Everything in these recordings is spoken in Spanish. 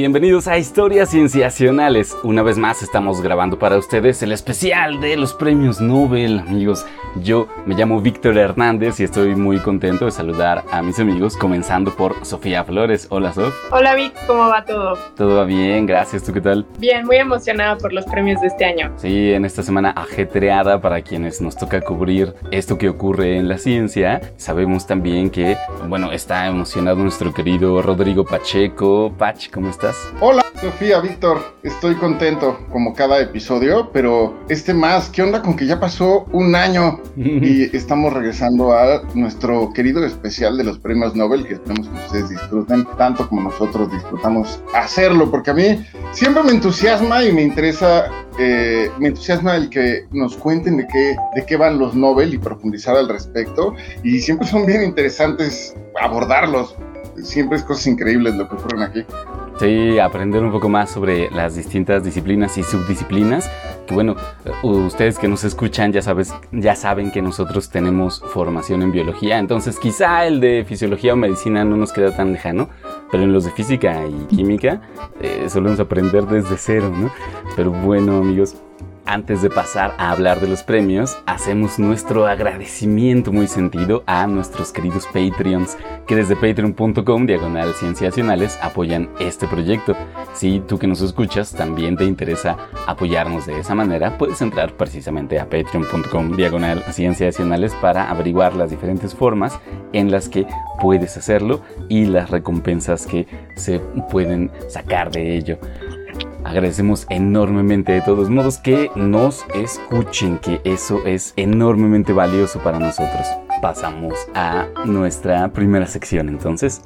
Bienvenidos a Historias Cienciacionales. Una vez más estamos grabando para ustedes el especial de los premios Nobel, amigos. Yo me llamo Víctor Hernández y estoy muy contento de saludar a mis amigos, comenzando por Sofía Flores. Hola, Sof. Hola, Vic, ¿cómo va todo? Todo va bien, gracias. ¿Tú qué tal? Bien, muy emocionada por los premios de este año. Sí, en esta semana ajetreada para quienes nos toca cubrir esto que ocurre en la ciencia. Sabemos también que, bueno, está emocionado nuestro querido Rodrigo Pacheco. Pach, ¿cómo estás? Hola, Sofía, Víctor. Estoy contento como cada episodio, pero este más, ¿qué onda con que ya pasó un año y estamos regresando a nuestro querido especial de los premios Nobel que esperemos que ustedes disfruten tanto como nosotros disfrutamos hacerlo, porque a mí siempre me entusiasma y me interesa, eh, me entusiasma el que nos cuenten de qué, de qué van los Nobel y profundizar al respecto y siempre son bien interesantes abordarlos. Siempre es cosas increíbles lo que ocurren aquí. Sí, aprender un poco más sobre las distintas disciplinas y subdisciplinas. Que bueno, ustedes que nos escuchan ya, sabes, ya saben que nosotros tenemos formación en biología, entonces quizá el de fisiología o medicina no nos queda tan lejano, pero en los de física y química eh, solemos aprender desde cero, ¿no? Pero bueno, amigos, antes de pasar a hablar de los premios, hacemos nuestro agradecimiento muy sentido a nuestros queridos Patreons que desde patreon.com diagonal cienciacionales apoyan este proyecto. Si tú que nos escuchas también te interesa apoyarnos de esa manera, puedes entrar precisamente a patreon.com diagonal cienciacionales para averiguar las diferentes formas en las que puedes hacerlo y las recompensas que se pueden sacar de ello. Agradecemos enormemente de todos modos que nos escuchen, que eso es enormemente valioso para nosotros. Pasamos a nuestra primera sección entonces.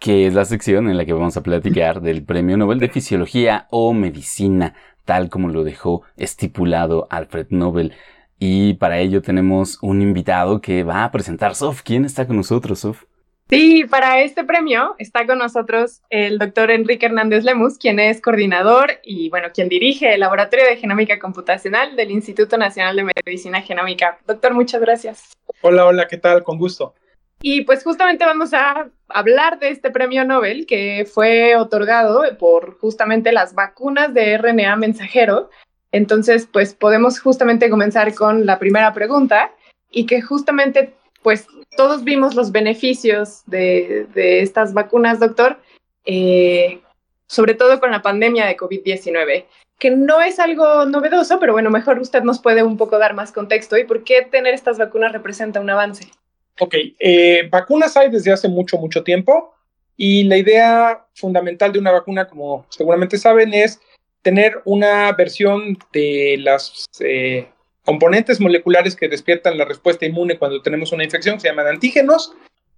que es la sección en la que vamos a platicar del Premio Nobel de Fisiología o Medicina, tal como lo dejó estipulado Alfred Nobel. Y para ello tenemos un invitado que va a presentar Sof. ¿Quién está con nosotros, Sof? Sí, para este premio está con nosotros el doctor Enrique Hernández Lemus, quien es coordinador y, bueno, quien dirige el Laboratorio de Genómica Computacional del Instituto Nacional de Medicina Genómica. Doctor, muchas gracias. Hola, hola, ¿qué tal? Con gusto. Y pues justamente vamos a hablar de este premio Nobel que fue otorgado por justamente las vacunas de RNA mensajero entonces, pues podemos justamente comenzar con la primera pregunta y que justamente, pues todos vimos los beneficios de, estas vacunas, doctor, eh, sobre todo con la pandemia de COVID-19, que no es algo novedoso, pero bueno, mejor usted nos puede un poco dar más contexto y por qué tener estas vacunas representa un avance. Ok, eh, vacunas hay desde hace mucho, mucho tiempo y la idea fundamental de una vacuna, como seguramente saben, es tener una versión de las eh, componentes moleculares que despiertan la respuesta inmune cuando tenemos una infección, se llaman antígenos,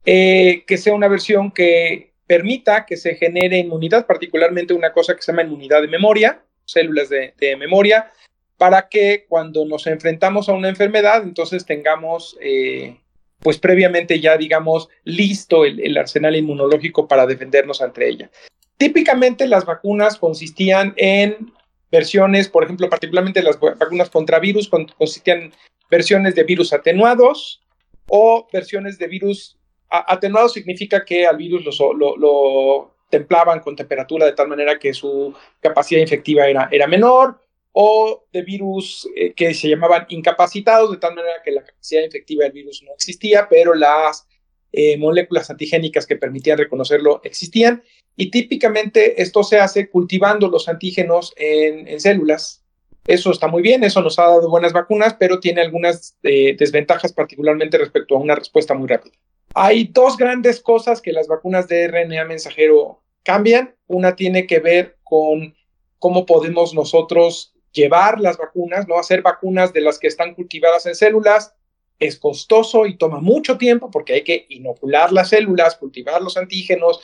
eh, que sea una versión que permita que se genere inmunidad, particularmente una cosa que se llama inmunidad de memoria, células de, memoria, para que cuando nos enfrentamos a una enfermedad, entonces tengamos, eh, pues previamente ya, digamos, listo el, arsenal inmunológico para defendernos ante ella. Típicamente las vacunas consistían en versiones, por ejemplo, particularmente las vacunas contra virus, consistían en versiones de virus atenuados o versiones de virus atenuados significa que al virus lo, templaban con temperatura de tal manera que su capacidad infectiva era, era menor, o de virus eh, que se llamaban incapacitados, de tal manera que la capacidad infectiva del virus no existía, pero las eh, moléculas antigénicas que permitían reconocerlo existían. Y típicamente esto se hace cultivando los antígenos en, células. Eso está muy bien, eso nos ha dado buenas vacunas, pero tiene algunas eh, desventajas, particularmente respecto a una respuesta muy rápida. Hay dos grandes cosas que las vacunas de RNA mensajero cambian. Una tiene que ver con cómo podemos nosotros llevar las vacunas, no hacer vacunas de las que están cultivadas en células. Es costoso y toma mucho tiempo porque hay que inocular las células, cultivar los antígenos,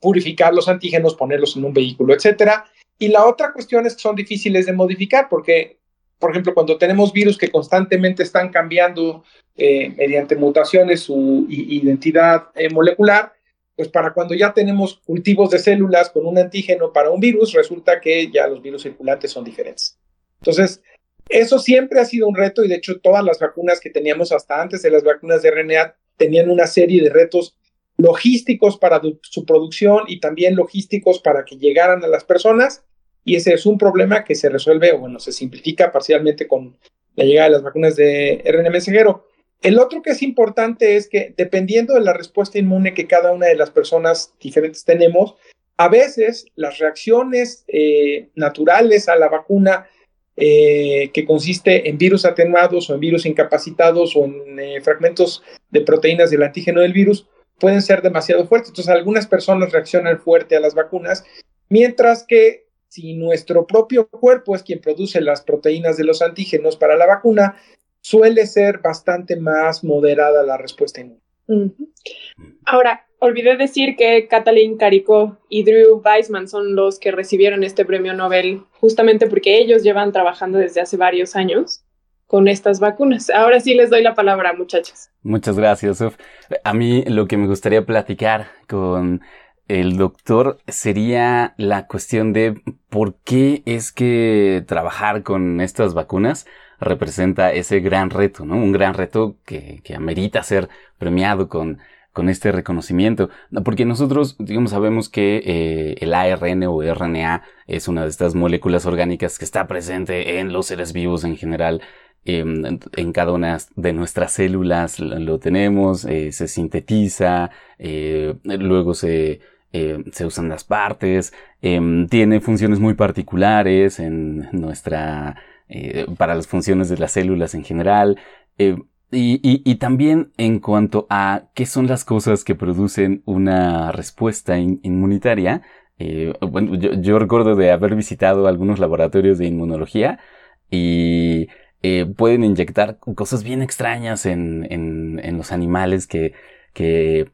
purificar los antígenos, ponerlos en un vehículo, etcétera. Y la otra cuestión es que son difíciles de modificar porque, por ejemplo, cuando tenemos virus que constantemente están cambiando eh, mediante mutaciones su identidad eh, molecular, pues para cuando ya tenemos cultivos de células con un antígeno para un virus, resulta que ya los virus circulantes son diferentes. Entonces, eso siempre ha sido un reto y de hecho todas las vacunas que teníamos hasta antes de las vacunas de RNA tenían una serie de retos logísticos para su producción y también logísticos para que llegaran a las personas. Y ese es un problema que se resuelve o bueno, se simplifica parcialmente con la llegada de las vacunas de RNA mensajero. El otro que es importante es que dependiendo de la respuesta inmune que cada una de las personas diferentes tenemos, a veces las reacciones eh, naturales a la vacuna eh, que consiste en virus atenuados o en virus incapacitados o en eh, fragmentos de proteínas del antígeno del virus pueden ser demasiado fuertes. Entonces, algunas personas reaccionan fuerte a las vacunas, mientras que si nuestro propio cuerpo es quien produce las proteínas de los antígenos para la vacuna, suele ser bastante más moderada la respuesta inmune. Ahora, olvidé decir que Kathleen Carico y Drew Weissman son los que recibieron este premio Nobel justamente porque ellos llevan trabajando desde hace varios años con estas vacunas. Ahora sí les doy la palabra, muchachos. Muchas gracias, Uf. A mí lo que me gustaría platicar con el doctor sería la cuestión de por qué es que trabajar con estas vacunas representa ese gran reto, ¿no? Un gran reto que, que amerita ser premiado con con este reconocimiento. Porque nosotros, digamos, sabemos que eh, el ARN o RNA es una de estas moléculas orgánicas que está presente en los seres vivos en general. Em, en cada una de nuestras células lo tenemos, eh, se sintetiza, eh, luego se, se usan las partes, em, tiene funciones muy particulares en nuestra, para las funciones de las células en general. Y, y, también en cuanto a qué son las cosas que producen una respuesta inmunitaria, eh, bueno, yo, recuerdo de haber visitado algunos laboratorios de inmunología y eh, pueden inyectar cosas bien extrañas en, en, los animales que, que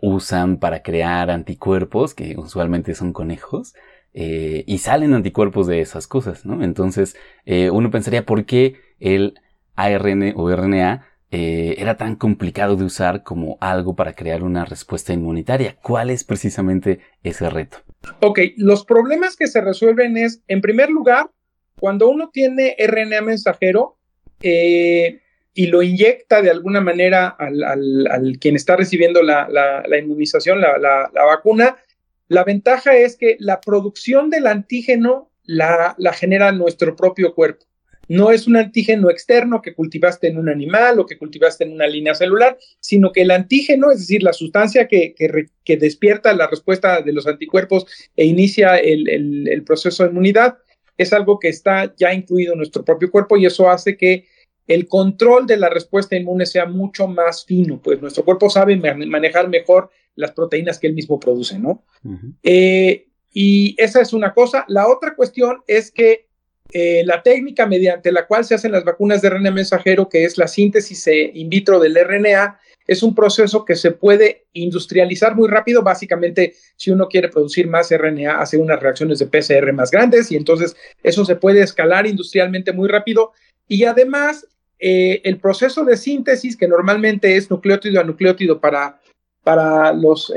usan para crear anticuerpos, que usualmente son conejos, eh, y salen anticuerpos de esas cosas, ¿no? Entonces, eh, uno pensaría por qué el ARN o RNA era tan complicado de usar como algo para crear una respuesta inmunitaria. ¿Cuál es precisamente ese reto? Ok, los problemas que se resuelven es, en primer lugar, cuando uno tiene RNA mensajero eh, y lo inyecta de alguna manera al, quien está recibiendo la, inmunización, la, vacuna, la ventaja es que la producción del antígeno la genera nuestro propio cuerpo. No es un antígeno externo que cultivaste en un animal o que cultivaste en una línea celular, sino que el antígeno, es decir, la sustancia que, que, despierta la respuesta de los anticuerpos e inicia el, proceso de inmunidad, es algo que está ya incluido en nuestro propio cuerpo y eso hace que el control de la respuesta inmune sea mucho más fino, pues nuestro cuerpo sabe manejar mejor las proteínas que él mismo produce, ¿no? Eh, y esa es una cosa. La otra cuestión es que eh, la técnica mediante la cual se hacen las vacunas de RNA mensajero, que es la síntesis eh, in vitro del RNA, es un proceso que se puede industrializar muy rápido. Básicamente, si uno quiere producir más RNA, hace unas reacciones de PCR más grandes y entonces eso se puede escalar industrialmente muy rápido. Y además, eh, el proceso de síntesis, que normalmente es nucleótido a nucleótido para, para los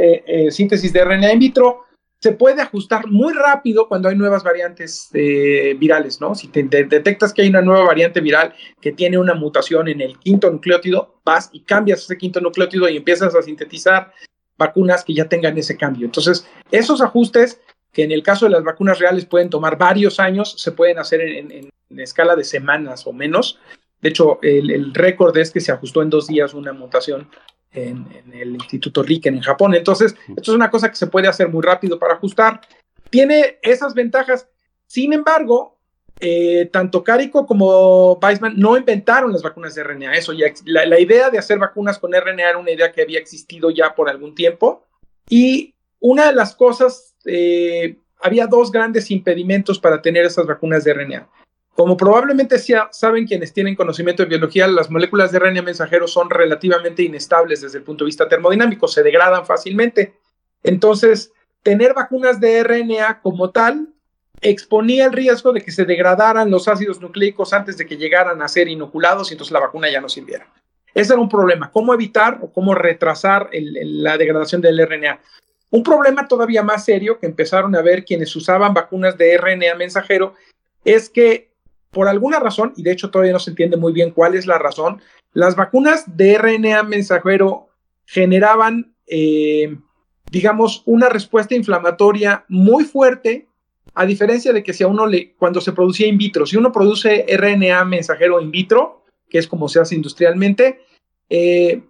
síntesis de RNA in vitro, se puede ajustar muy rápido cuando hay nuevas variantes eh, virales, ¿no? Si te, detectas que hay una nueva variante viral que tiene una mutación en el quinto nucleótido, vas y cambias ese quinto nucleótido y empiezas a sintetizar vacunas que ya tengan ese cambio. Entonces, esos ajustes, que en el caso de las vacunas reales pueden tomar varios años, se pueden hacer en, escala de semanas o menos. De hecho, el, el récord es que se ajustó en dos días una mutación en, el Instituto Riken en Japón. Entonces, esto es una cosa que se puede hacer muy rápido para ajustar. Tiene esas ventajas. Sin embargo, eh, tanto Carico como Weissman no inventaron las vacunas de RNA. Eso ya, la, idea de hacer vacunas con RNA era una idea que había existido ya por algún tiempo. Y una de las cosas, eh, había dos grandes impedimentos para tener esas vacunas de RNA. Como probablemente saben quienes tienen conocimiento de biología, las moléculas de RNA mensajero son relativamente inestables desde el punto de vista termodinámico, se degradan fácilmente. Entonces, tener vacunas de RNA como tal exponía el riesgo de que se degradaran los ácidos nucleicos antes de que llegaran a ser inoculados y entonces la vacuna ya no sirviera. Ese era un problema. ¿Cómo evitar o cómo retrasar la degradación del RNA? Un problema todavía más serio que empezaron a ver quienes usaban vacunas de RNA mensajero es que por alguna razón, y de hecho todavía no se entiende muy bien cuál es la razón, las vacunas de RNA mensajero generaban, eh, digamos, una respuesta inflamatoria muy fuerte, a diferencia de que si a uno le, cuando se producía in vitro, si uno produce RNA mensajero in vitro, que es como se hace industrialmente, eh,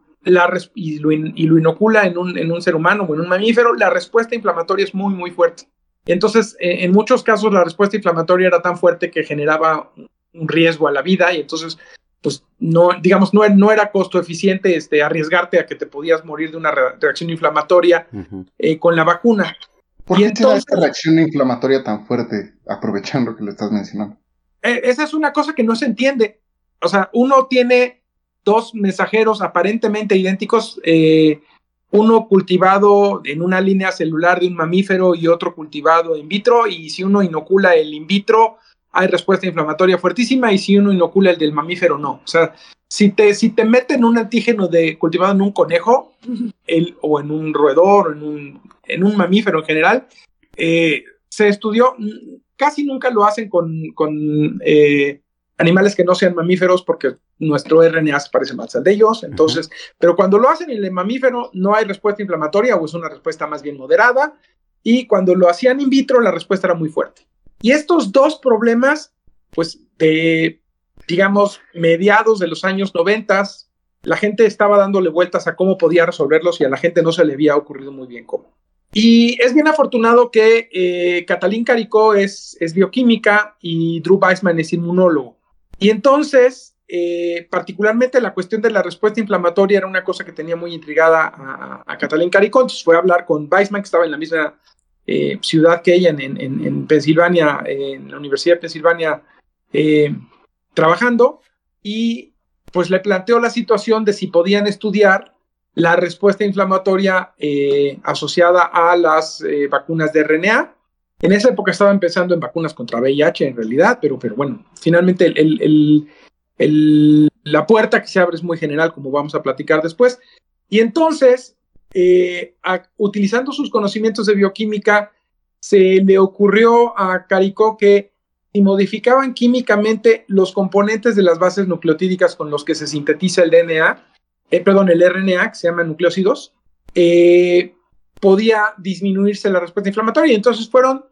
y, lo inocula en un, en un, ser humano o en un mamífero, la respuesta inflamatoria es muy, muy fuerte. Entonces, eh, en muchos casos la respuesta inflamatoria era tan fuerte que generaba un riesgo a la vida y entonces, pues, no, digamos, no, no era costo eficiente este, arriesgarte a que te podías morir de una reacción inflamatoria eh, con la vacuna. ¿Por qué entonces, esta reacción inflamatoria tan fuerte, aprovechando que lo estás mencionando? esa es una cosa que no se entiende. O sea, uno tiene dos mensajeros aparentemente idénticos, eh, uno cultivado en una línea celular de un mamífero y otro cultivado in vitro, y si uno inocula el in vitro, hay respuesta inflamatoria fuertísima, y si uno inocula el del mamífero, no. O sea, si te, si te meten un antígeno de, cultivado en un conejo, el, o en un roedor, o en un, en un mamífero en general, eh, se estudió, casi nunca lo hacen con, con eh, animales que no sean mamíferos porque nuestro RNA se parece más al de ellos. Entonces, pero cuando lo hacen en el mamífero no hay respuesta inflamatoria o es una respuesta más bien moderada. Y cuando lo hacían in vitro, la respuesta era muy fuerte. Y estos dos problemas, pues de, digamos, mediados de los años 90, la gente estaba dándole vueltas a cómo podía resolverlos y a la gente no se le había ocurrido muy bien cómo. Y es bien afortunado que eh, Catalín Caricó es, es bioquímica y Drew Weissman es inmunólogo. Y entonces, eh, particularmente la cuestión de la respuesta inflamatoria era una cosa que tenía muy intrigada a, a Catalín fue a hablar con Weissman, que estaba en la misma eh, ciudad que ella, en, en, Pensilvania, en la Universidad de Pensilvania, eh, trabajando, y pues le planteó la situación de si podían estudiar la respuesta inflamatoria asociada a las vacunas de RNA, en esa época estaba empezando en vacunas contra VIH en realidad, pero, pero bueno, finalmente la puerta que se abre es muy general, como vamos a platicar después. Y entonces, eh, utilizando sus conocimientos de bioquímica, se le ocurrió a Caricó que si modificaban químicamente los componentes de las bases nucleotídicas con los que se sintetiza el DNA, eh, perdón, el RNA, que se llaman nucleócidos, eh, podía disminuirse la respuesta inflamatoria. Y entonces fueron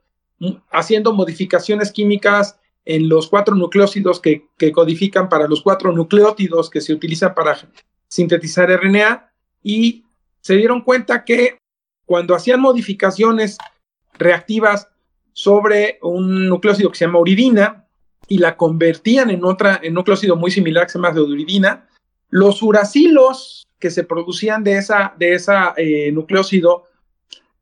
haciendo modificaciones químicas en los cuatro nucleócidos que, codifican para los cuatro nucleótidos que se utilizan para sintetizar RNA y se dieron cuenta que cuando hacían modificaciones reactivas sobre un nucleócido que se llama uridina y la convertían en otra en un nucleócido muy similar que se llama uridina, los uracilos que se producían de esa de esa eh, nucleócido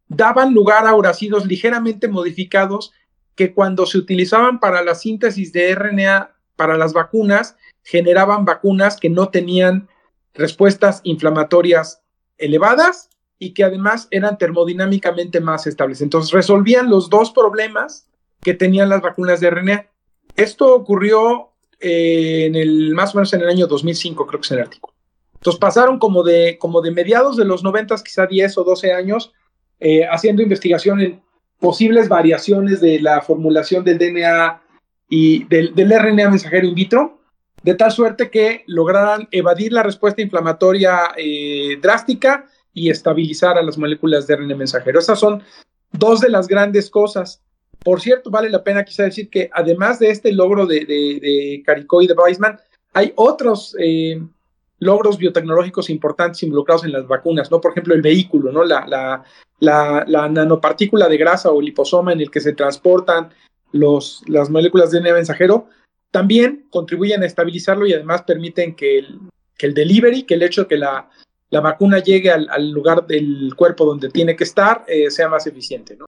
daban lugar a uracidos ligeramente modificados que cuando se utilizaban para la síntesis de RNA para las vacunas, generaban vacunas que no tenían respuestas inflamatorias elevadas y que además eran termodinámicamente más estables. Entonces resolvían los dos problemas que tenían las vacunas de RNA. Esto ocurrió eh, en el más o menos en el año 2005, creo que es el artículo. Entonces pasaron como de, como de mediados de los 90, quizá 10 o 12 años, eh, haciendo investigación en posibles variaciones de la formulación del DNA y del, RNA mensajero in vitro, de tal suerte que lograran evadir la respuesta inflamatoria eh, drástica y estabilizar a las moléculas de RNA mensajero. Esas son dos de las grandes cosas. Por cierto, vale la pena quizá decir que además de este logro de, Caricó y de Weissman, hay otros eh, logros biotecnológicos importantes involucrados en las vacunas, ¿no? Por ejemplo, el vehículo, ¿no? La, la, la, nanopartícula de grasa o liposoma en el que se transportan los, las moléculas de DNA mensajero, también contribuyen a estabilizarlo y además permiten que el, que el delivery, que el hecho de que la, la vacuna llegue al, al, lugar del cuerpo donde tiene que estar, eh, sea más eficiente, ¿no?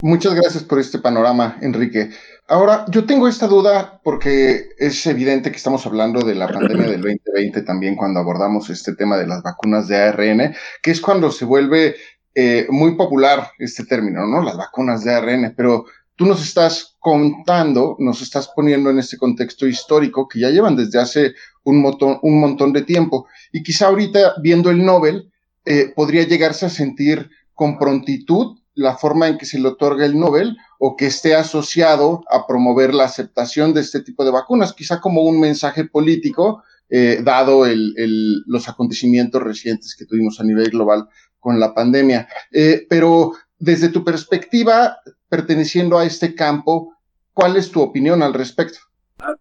Muchas gracias por este panorama, Enrique. Ahora, yo tengo esta duda porque es evidente que estamos hablando de la pandemia del 2020 también cuando abordamos este tema de las vacunas de ARN, que es cuando se vuelve eh, muy popular este término, ¿no? Las vacunas de ARN, pero tú nos estás contando, nos estás poniendo en este contexto histórico que ya llevan desde hace un montón, un montón de tiempo y quizá ahorita viendo el Nobel eh, podría llegarse a sentir con prontitud la forma en que se le otorga el Nobel o que esté asociado a promover la aceptación de este tipo de vacunas, quizá como un mensaje político, eh, dado los acontecimientos recientes que tuvimos a nivel global con la pandemia. Eh, pero desde tu perspectiva, perteneciendo a este campo, ¿cuál es tu opinión al respecto?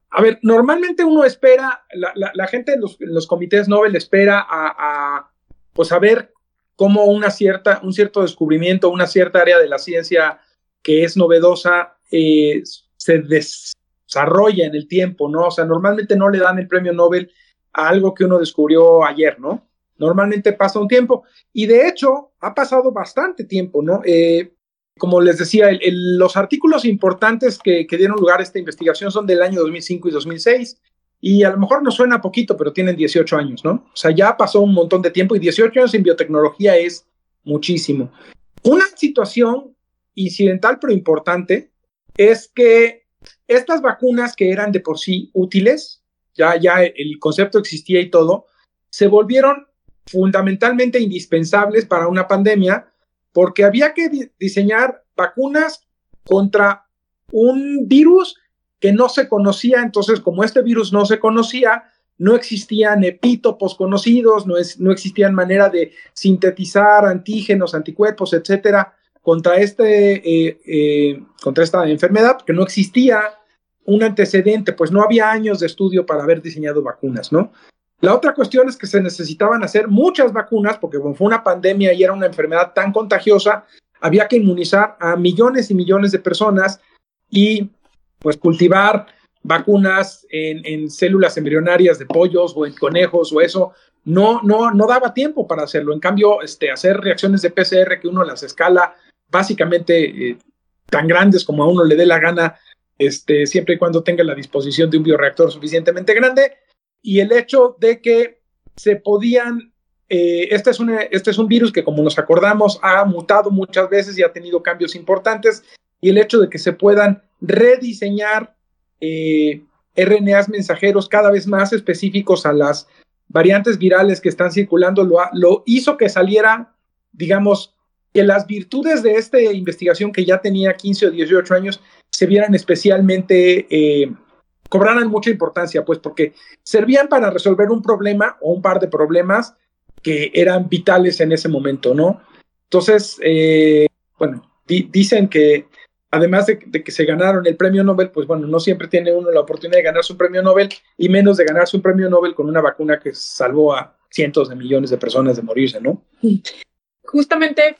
A ver, normalmente uno espera, la, gente en los, comités Nobel espera a, a, pues a ver cómo una cierta, un cierto descubrimiento, una cierta área de la ciencia que es novedosa eh, se desarrolla en el tiempo, ¿no? O sea, normalmente no le dan el premio Nobel a algo que uno descubrió ayer, ¿no? Normalmente pasa un tiempo. Y de hecho, ha pasado bastante tiempo, ¿no? Eh, como les decía, los artículos importantes que, dieron lugar a esta investigación son del año 2005 y 2006. Y a lo mejor nos suena poquito, pero tienen 18 años, ¿no? O sea, ya pasó un montón de tiempo y 18 años en biotecnología es muchísimo. Una situación incidental pero importante es que estas vacunas que eran de por sí útiles, ya, ya el concepto existía y todo, se volvieron fundamentalmente indispensables para una pandemia porque había que diseñar vacunas contra un virus que no se conocía, entonces como este virus no se conocía, no existían epítopos conocidos, no, es, no existían manera de sintetizar antígenos, anticuerpos, etcétera, contra, este, eh, eh, contra esta enfermedad, porque no existía un antecedente, pues no había años de estudio para haber diseñado vacunas, ¿no? La otra cuestión es que se necesitaban hacer muchas vacunas, porque como fue una pandemia y era una enfermedad tan contagiosa, había que inmunizar a millones y millones de personas y pues cultivar vacunas en, células embrionarias de pollos o en conejos o eso, no, no, no daba tiempo para hacerlo. En cambio, este, hacer reacciones de PCR que uno las escala básicamente eh, tan grandes como a uno le dé la gana, este, siempre y cuando tenga la disposición de un bioreactor suficientemente grande, y el hecho de que se podían, este, es un, este es un virus que como nos acordamos ha mutado muchas veces y ha tenido cambios importantes, y el hecho de que se puedan rediseñar eh, RNAs mensajeros cada vez más específicos a las variantes virales que están circulando, lo, lo hizo que saliera, digamos, que las virtudes de esta investigación que ya tenía 15 o 18 años se vieran especialmente, eh, cobraran mucha importancia, pues porque servían para resolver un problema o un par de problemas que eran vitales en ese momento, ¿no? Entonces, eh, bueno, dicen que además de, que se ganaron el premio Nobel, pues bueno, no siempre tiene uno la oportunidad de ganarse un premio Nobel y menos de ganarse un premio Nobel con una vacuna que salvó a cientos de millones de personas de morirse, ¿no? Justamente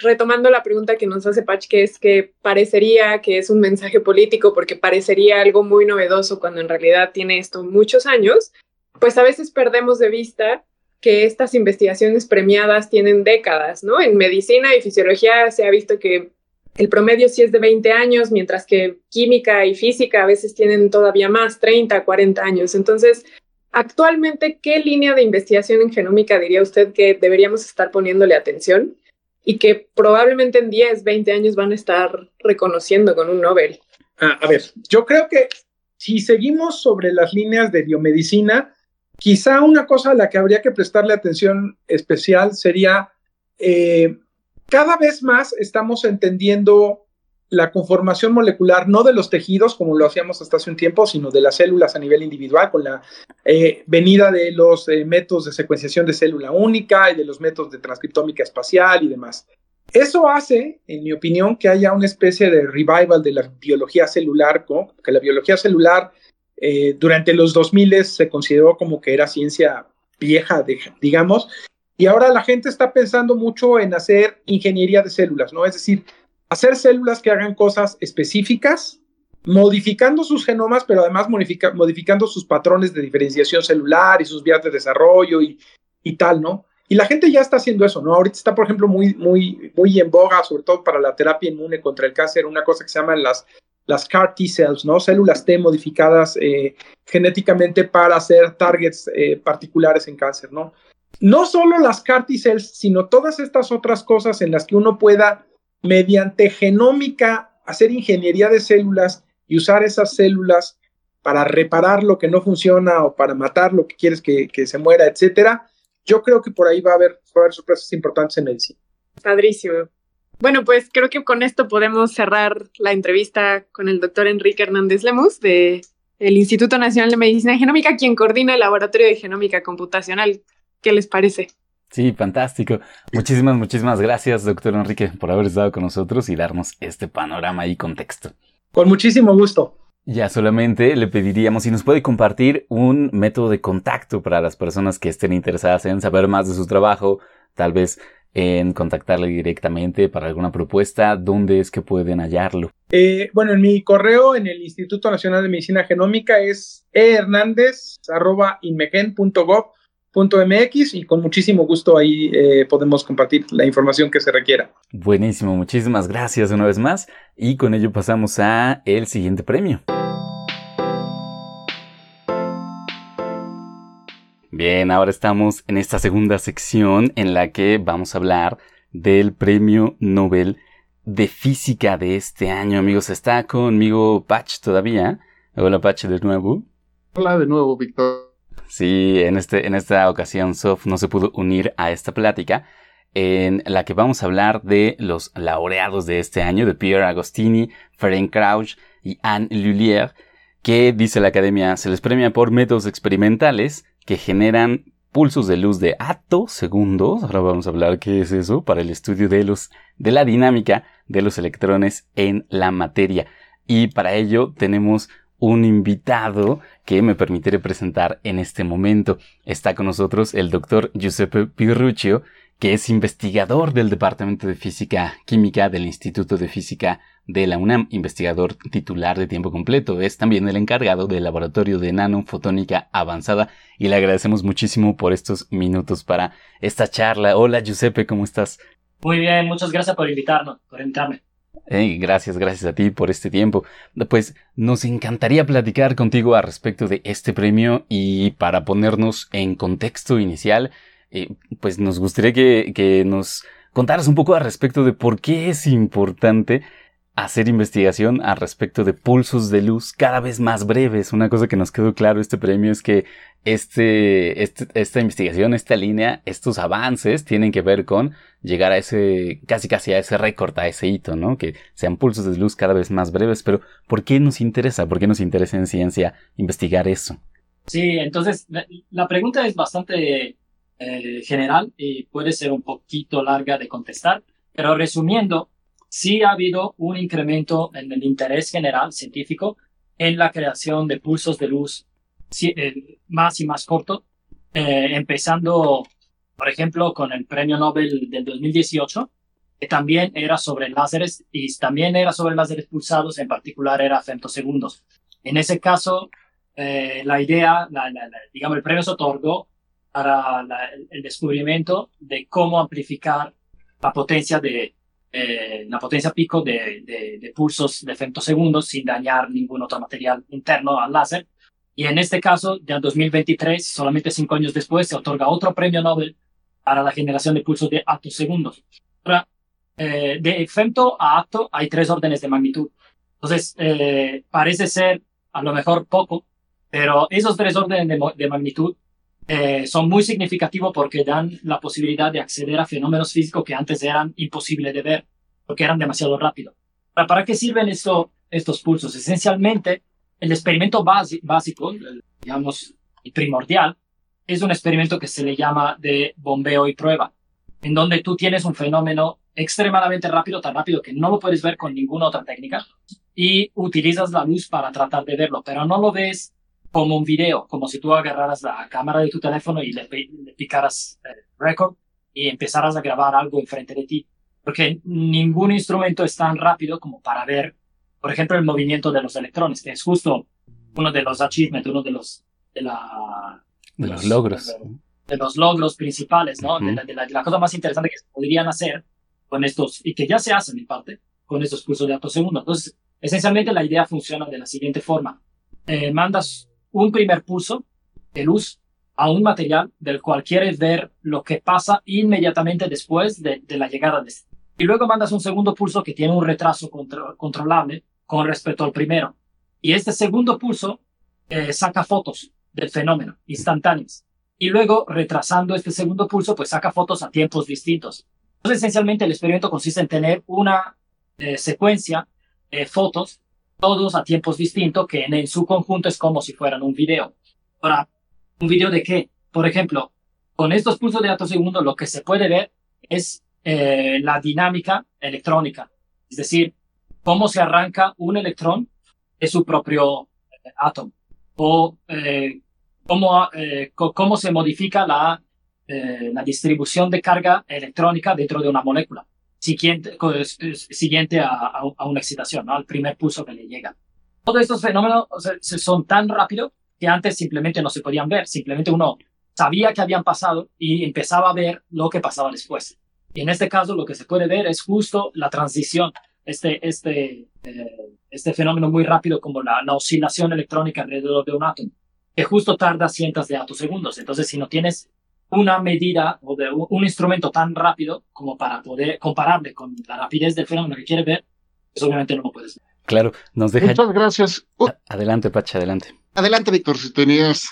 retomando la pregunta que nos hace Patch, que es que parecería que es un mensaje político porque parecería algo muy novedoso cuando en realidad tiene esto muchos años, pues a veces perdemos de vista que estas investigaciones premiadas tienen décadas, ¿no? En medicina y fisiología se ha visto que el promedio sí es de 20 años, mientras que química y física a veces tienen todavía más, 30, 40 años. Entonces, actualmente, ¿qué línea de investigación en genómica diría usted que deberíamos estar poniéndole atención y que probablemente en 10, 20 años van a estar reconociendo con un Nobel? Ah, a ver, yo creo que si seguimos sobre las líneas de biomedicina, quizá una cosa a la que habría que prestarle atención especial sería eh, cada vez más estamos entendiendo la conformación molecular no de los tejidos como lo hacíamos hasta hace un tiempo, sino de las células a nivel individual con la eh, venida de los eh, métodos de secuenciación de célula única y de los métodos de transcriptómica espacial y demás. Eso hace, en mi opinión, que haya una especie de revival de la biología celular, que la biología celular eh, durante los 2000 se consideró como que era ciencia vieja, digamos, y ahora la gente está pensando mucho en hacer ingeniería de células, ¿no? Es decir, hacer células que hagan cosas específicas, modificando sus genomas, pero además modificando sus patrones de diferenciación celular y sus vías de desarrollo y, y, tal, ¿no? Y la gente ya está haciendo eso, ¿no? Ahorita está, por ejemplo, muy, muy, muy en boga, sobre todo para la terapia inmune contra el cáncer, una cosa que se llaman las, las CAR T cells, ¿no? Células T modificadas eh, genéticamente para hacer targets eh, particulares en cáncer, ¿no? no solo las CAR cells, sino todas estas otras cosas en las que uno pueda, mediante genómica, hacer ingeniería de células y usar esas células para reparar lo que no funciona o para matar lo que quieres que, se muera, etcétera. Yo creo que por ahí va a, haber, va a haber sorpresas importantes en medicina. Padrísimo. Bueno, pues creo que con esto podemos cerrar la entrevista con el doctor Enrique Hernández Lemus de el Instituto Nacional de Medicina Genómica, quien coordina el Laboratorio de Genómica Computacional. ¿Qué les parece? Sí, fantástico. Muchísimas, muchísimas gracias, doctor Enrique, por haber estado con nosotros y darnos este panorama y contexto. Con muchísimo gusto. Ya solamente le pediríamos si nos puede compartir un método de contacto para las personas que estén interesadas en saber más de su trabajo, tal vez en contactarle directamente para alguna propuesta, ¿dónde es que pueden hallarlo? Eh, bueno, en mi correo en el Instituto Nacional de Medicina Genómica es ehernandez.inmegen.gov.mx y con muchísimo gusto ahí eh, podemos compartir la información que se requiera. Buenísimo, muchísimas gracias una vez más y con ello pasamos a el siguiente premio. Bien, ahora estamos en esta segunda sección en la que vamos a hablar del premio Nobel de Física de este año, amigos. Está conmigo Patch todavía. Hola Patch de nuevo. Hola de nuevo, Víctor. Sí, en, este, en esta ocasión Sof no se pudo unir a esta plática en la que vamos a hablar de los laureados de este año, de Pierre Agostini, Ferenc Krauss y Anne Lullier, que dice la academia se les premia por métodos experimentales que generan pulsos de luz de segundos. Ahora vamos a hablar qué es eso para el estudio de los de la dinámica de los electrones en la materia. Y para ello tenemos un invitado que me permitiré presentar en este momento. Está con nosotros el doctor Giuseppe Pirruccio, que es investigador del Departamento de Física Química del Instituto de Física de la UNAM, investigador titular de tiempo completo. Es también el encargado del Laboratorio de Nanofotónica Avanzada y le agradecemos muchísimo por estos minutos para esta charla. Hola Giuseppe, ¿cómo estás? Muy bien, muchas gracias por invitarnos, por invitarme. Gracias, gracias a ti por este tiempo. Pues nos encantaría platicar contigo a respecto de este premio y para ponernos en contexto inicial, pues nos gustaría que, que nos contaras un poco al respecto de por qué es importante hacer investigación al respecto de pulsos de luz cada vez más breves. Una cosa que nos quedó claro este premio es que este, este, esta investigación, esta línea, estos avances tienen que ver con llegar a ese, casi casi a ese récord, a ese hito, ¿no? Que sean pulsos de luz cada vez más breves. Pero, ¿por qué nos interesa? ¿Por qué nos interesa en ciencia investigar eso? Sí, entonces la pregunta es bastante eh, general y puede ser un poquito larga de contestar, pero resumiendo, sí ha habido un incremento en el interés general científico en la creación de pulsos de luz eh, más y más cortos, eh, empezando, por ejemplo, con el premio Nobel del 2018, que también era sobre láseres y también era sobre láseres pulsados, en particular era femtosegundos. En ese caso, la idea, digamos, el premio se otorgó para el descubrimiento de cómo amplificar la potencia de eh, la potencia pico de, de, pulsos de femtosegundos sin dañar ningún otro material interno al láser. Y en este caso, ya en 2023, solamente cinco años después, se otorga otro premio Nobel para la generación de pulsos de segundos. Ahora, eh, de femto a acto hay tres órdenes de magnitud. Entonces, eh, parece ser a lo mejor poco, pero esos tres órdenes de, de magnitud eh, son muy significativos porque dan la posibilidad de acceder a fenómenos físicos que antes eran imposibles de ver porque eran demasiado rápidos. ¿Para, qué sirven esto, estos pulsos? Esencialmente, el experimento básico, digamos, primordial, es un experimento que se le llama de bombeo y prueba, en donde tú tienes un fenómeno extremadamente rápido, tan rápido que no lo puedes ver con ninguna otra técnica, y utilizas la luz para tratar de verlo, pero no lo ves como un video, como si tú agarraras la cámara de tu teléfono y le, picaras eh, record y empezaras a grabar algo enfrente de ti. Porque ningún instrumento es tan rápido como para ver, por ejemplo, el movimiento de los electrones, que es justo uno de los achievements, uno de los, de la, de, los, logros. De, los logros principales, ¿no? de, la, cosa más interesante que se podrían hacer con estos, y que ya se hacen en parte, con estos pulsos de alto segundo. Entonces, esencialmente la idea funciona de la siguiente forma. Eh, mandas un primer pulso de luz a un material del cual quieres ver lo que pasa inmediatamente después de, la llegada de este. Y luego mandas un segundo pulso que tiene un retraso controlable con respecto al primero. Y este segundo pulso eh, saca fotos del fenómeno instantáneas. Y luego, retrasando este segundo pulso, pues saca fotos a tiempos distintos. Entonces, esencialmente, el experimento consiste en tener una eh, secuencia de fotos, todos a tiempos distintos, que en, su conjunto es como si fueran un video. Ahora, ¿un video de qué? Por ejemplo, con estos pulsos de datos segundos, lo que se puede ver es eh, la dinámica electrónica, es decir, cómo se arranca un electrón de su propio eh, átomo o cómo, cómo se modifica la eh, la distribución de carga electrónica dentro de una molécula, siguiente, siguiente a, una excitación, al primer pulso que le llega. Todos estos fenómenos son tan rápidos que antes simplemente no se podían ver, simplemente uno sabía que habían pasado y empezaba a ver lo que pasaba después. Y en este caso lo que se puede ver es justo la transición, este, este, eh, este fenómeno muy rápido como la, la oscilación electrónica alrededor de un átomo, que justo tarda cientos de atosegundos. Entonces, si no tienes una medida o de un, instrumento tan rápido como para poder compararle con la rapidez del fenómeno que quiere ver, pues obviamente no lo puedes ver. Claro, nos deja. Muchas gracias. Uh. Adelante, Pacha, adelante. Adelante, Víctor, si tenías.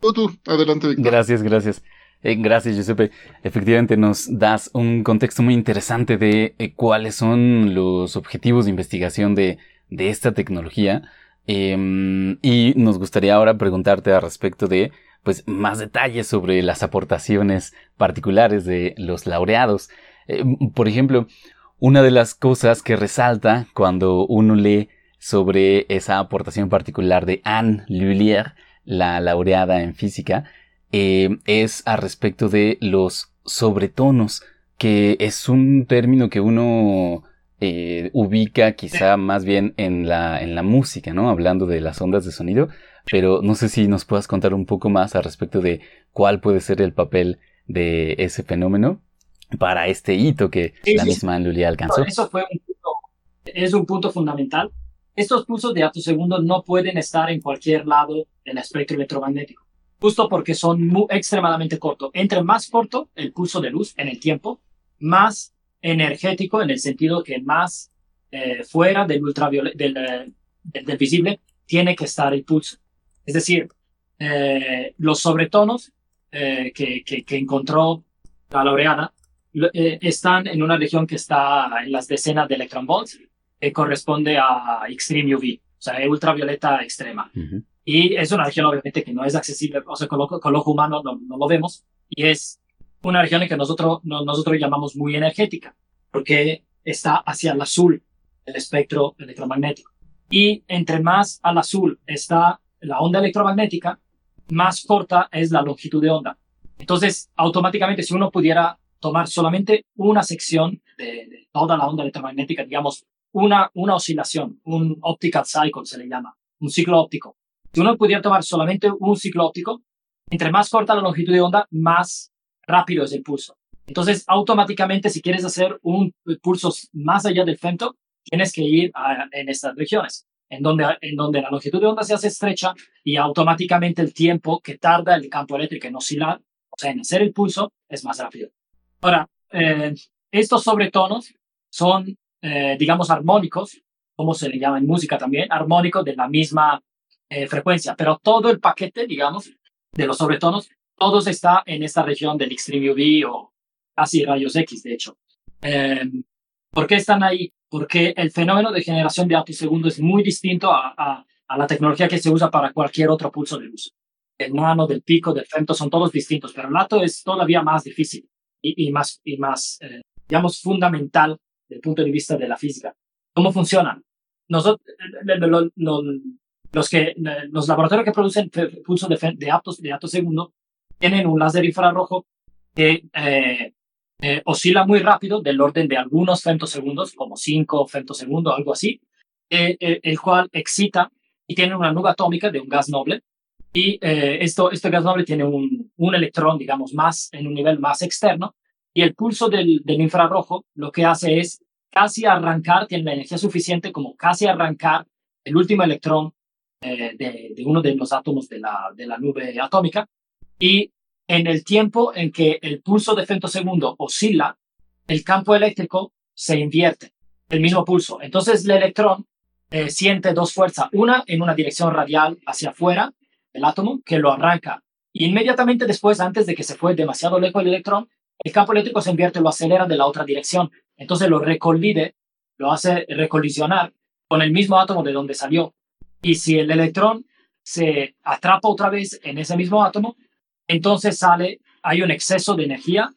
Tú, tú, adelante, Víctor. Gracias, gracias. Eh, gracias, Giuseppe. Efectivamente, nos das un contexto muy interesante de eh, cuáles son los objetivos de investigación de, de esta tecnología. Em, y nos gustaría ahora preguntarte al respecto de pues más detalles sobre las aportaciones particulares de los laureados. Eh, por ejemplo, una de las cosas que resalta cuando uno lee sobre esa aportación particular de Anne Lullier, la laureada en física, eh, es a respecto de los sobretonos, que es un término que uno eh, ubica quizá más bien en la, en la música, ¿no? Hablando de las ondas de sonido, pero no sé si nos puedas contar un poco más al respecto de cuál puede ser el papel de ese fenómeno para este hito que la misma Lulia alcanzó. Eso fue un punto, es un punto fundamental. Estos pulsos de segundos no pueden estar en cualquier lado del espectro electromagnético, justo porque son muy, extremadamente cortos. Entre más corto el pulso de luz en el tiempo, más energético en el sentido que más eh, fuera del ultravioleta, del, del visible, tiene que estar el pulso. Es decir, eh, los sobretonos eh, que, que, encontró la laureada eh, están en una región que está en las decenas de electronvolts, que corresponde a extreme UV, o sea, ultravioleta extrema. Y es una región obviamente que no es accesible, o sea, con, lo, con el ojo humano no, no, lo vemos, y es una región en que nosotros, nosotros llamamos muy energética, porque está hacia el azul el espectro electromagnético. Y entre más al azul está la onda electromagnética, más corta es la longitud de onda. Entonces, automáticamente, si uno pudiera tomar solamente una sección de, toda la onda electromagnética, digamos, una, una oscilación, un optical cycle se le llama, un ciclo óptico. Si uno pudiera tomar solamente un ciclo óptico, entre más corta la longitud de onda, más rápido es el pulso. Entonces, automáticamente, si quieres hacer un pulso más allá del femto, tienes que ir en estas regiones en donde, en donde la longitud de onda se hace estrecha y automáticamente el tiempo que tarda el campo eléctrico en oscilar, o sea, en hacer el pulso, es más rápido. Ahora, eh, estos sobretonos son, eh, digamos, armónicos, como se le llama en música también, armónicos de la misma eh, frecuencia, pero todo el paquete, digamos, de los sobretonos, todos está en esta región del extreme UV o casi rayos X, de hecho. ¿Por qué están ahí? Porque el fenómeno de generación de segundo es muy distinto a, la tecnología que se usa para cualquier otro pulso de luz. El nano, del pico, del femto son todos distintos, pero el ato es todavía más difícil y, más, y más eh, digamos, fundamental desde el punto de vista de la física. ¿Cómo funcionan? Nosotros, los, que, los laboratorios que producen pulsos de, de, de segundo tienen un láser infrarrojo que eh, eh, oscila muy rápido, del orden de algunos femtosegundos, como 5 femtosegundos, algo así, eh, eh, el cual excita y tiene una nube atómica de un gas noble. Y esto, este gas noble tiene un, un, electrón, digamos, más en un nivel más externo. Y el pulso del, del infrarrojo lo que hace es casi arrancar, tiene la energía suficiente como casi arrancar el último electrón de, de, uno de los átomos de la, de la nube atómica y en el tiempo en que el pulso de femtosegundo oscila, el campo eléctrico se invierte, el mismo pulso. Entonces el electrón eh, siente dos fuerzas, una en una dirección radial hacia afuera del átomo, que lo arranca. Y inmediatamente después, antes de que se fue demasiado lejos el electrón, el campo eléctrico se invierte, lo acelera de la otra dirección. Entonces lo recolide, lo hace recolisionar con el mismo átomo de donde salió. Y si el electrón se atrapa otra vez en ese mismo átomo, entonces sale, hay un exceso de energía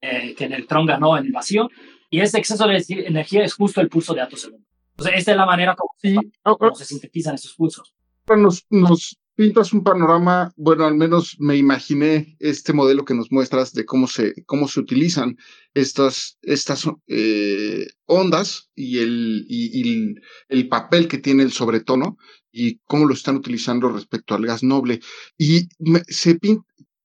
eh, que el electrón ganó en el vacío, y ese exceso de energía es justo el pulso de atosegundo. Entonces, esta es la manera como, se, sintetizan esos pulsos. Nos, nos pintas un panorama, bueno, al menos me imaginé este modelo que nos muestras de cómo se, cómo se utilizan estas, estas eh, ondas y, el, y, el, papel que tiene el sobretono y cómo lo están utilizando respecto al gas noble. Y me, se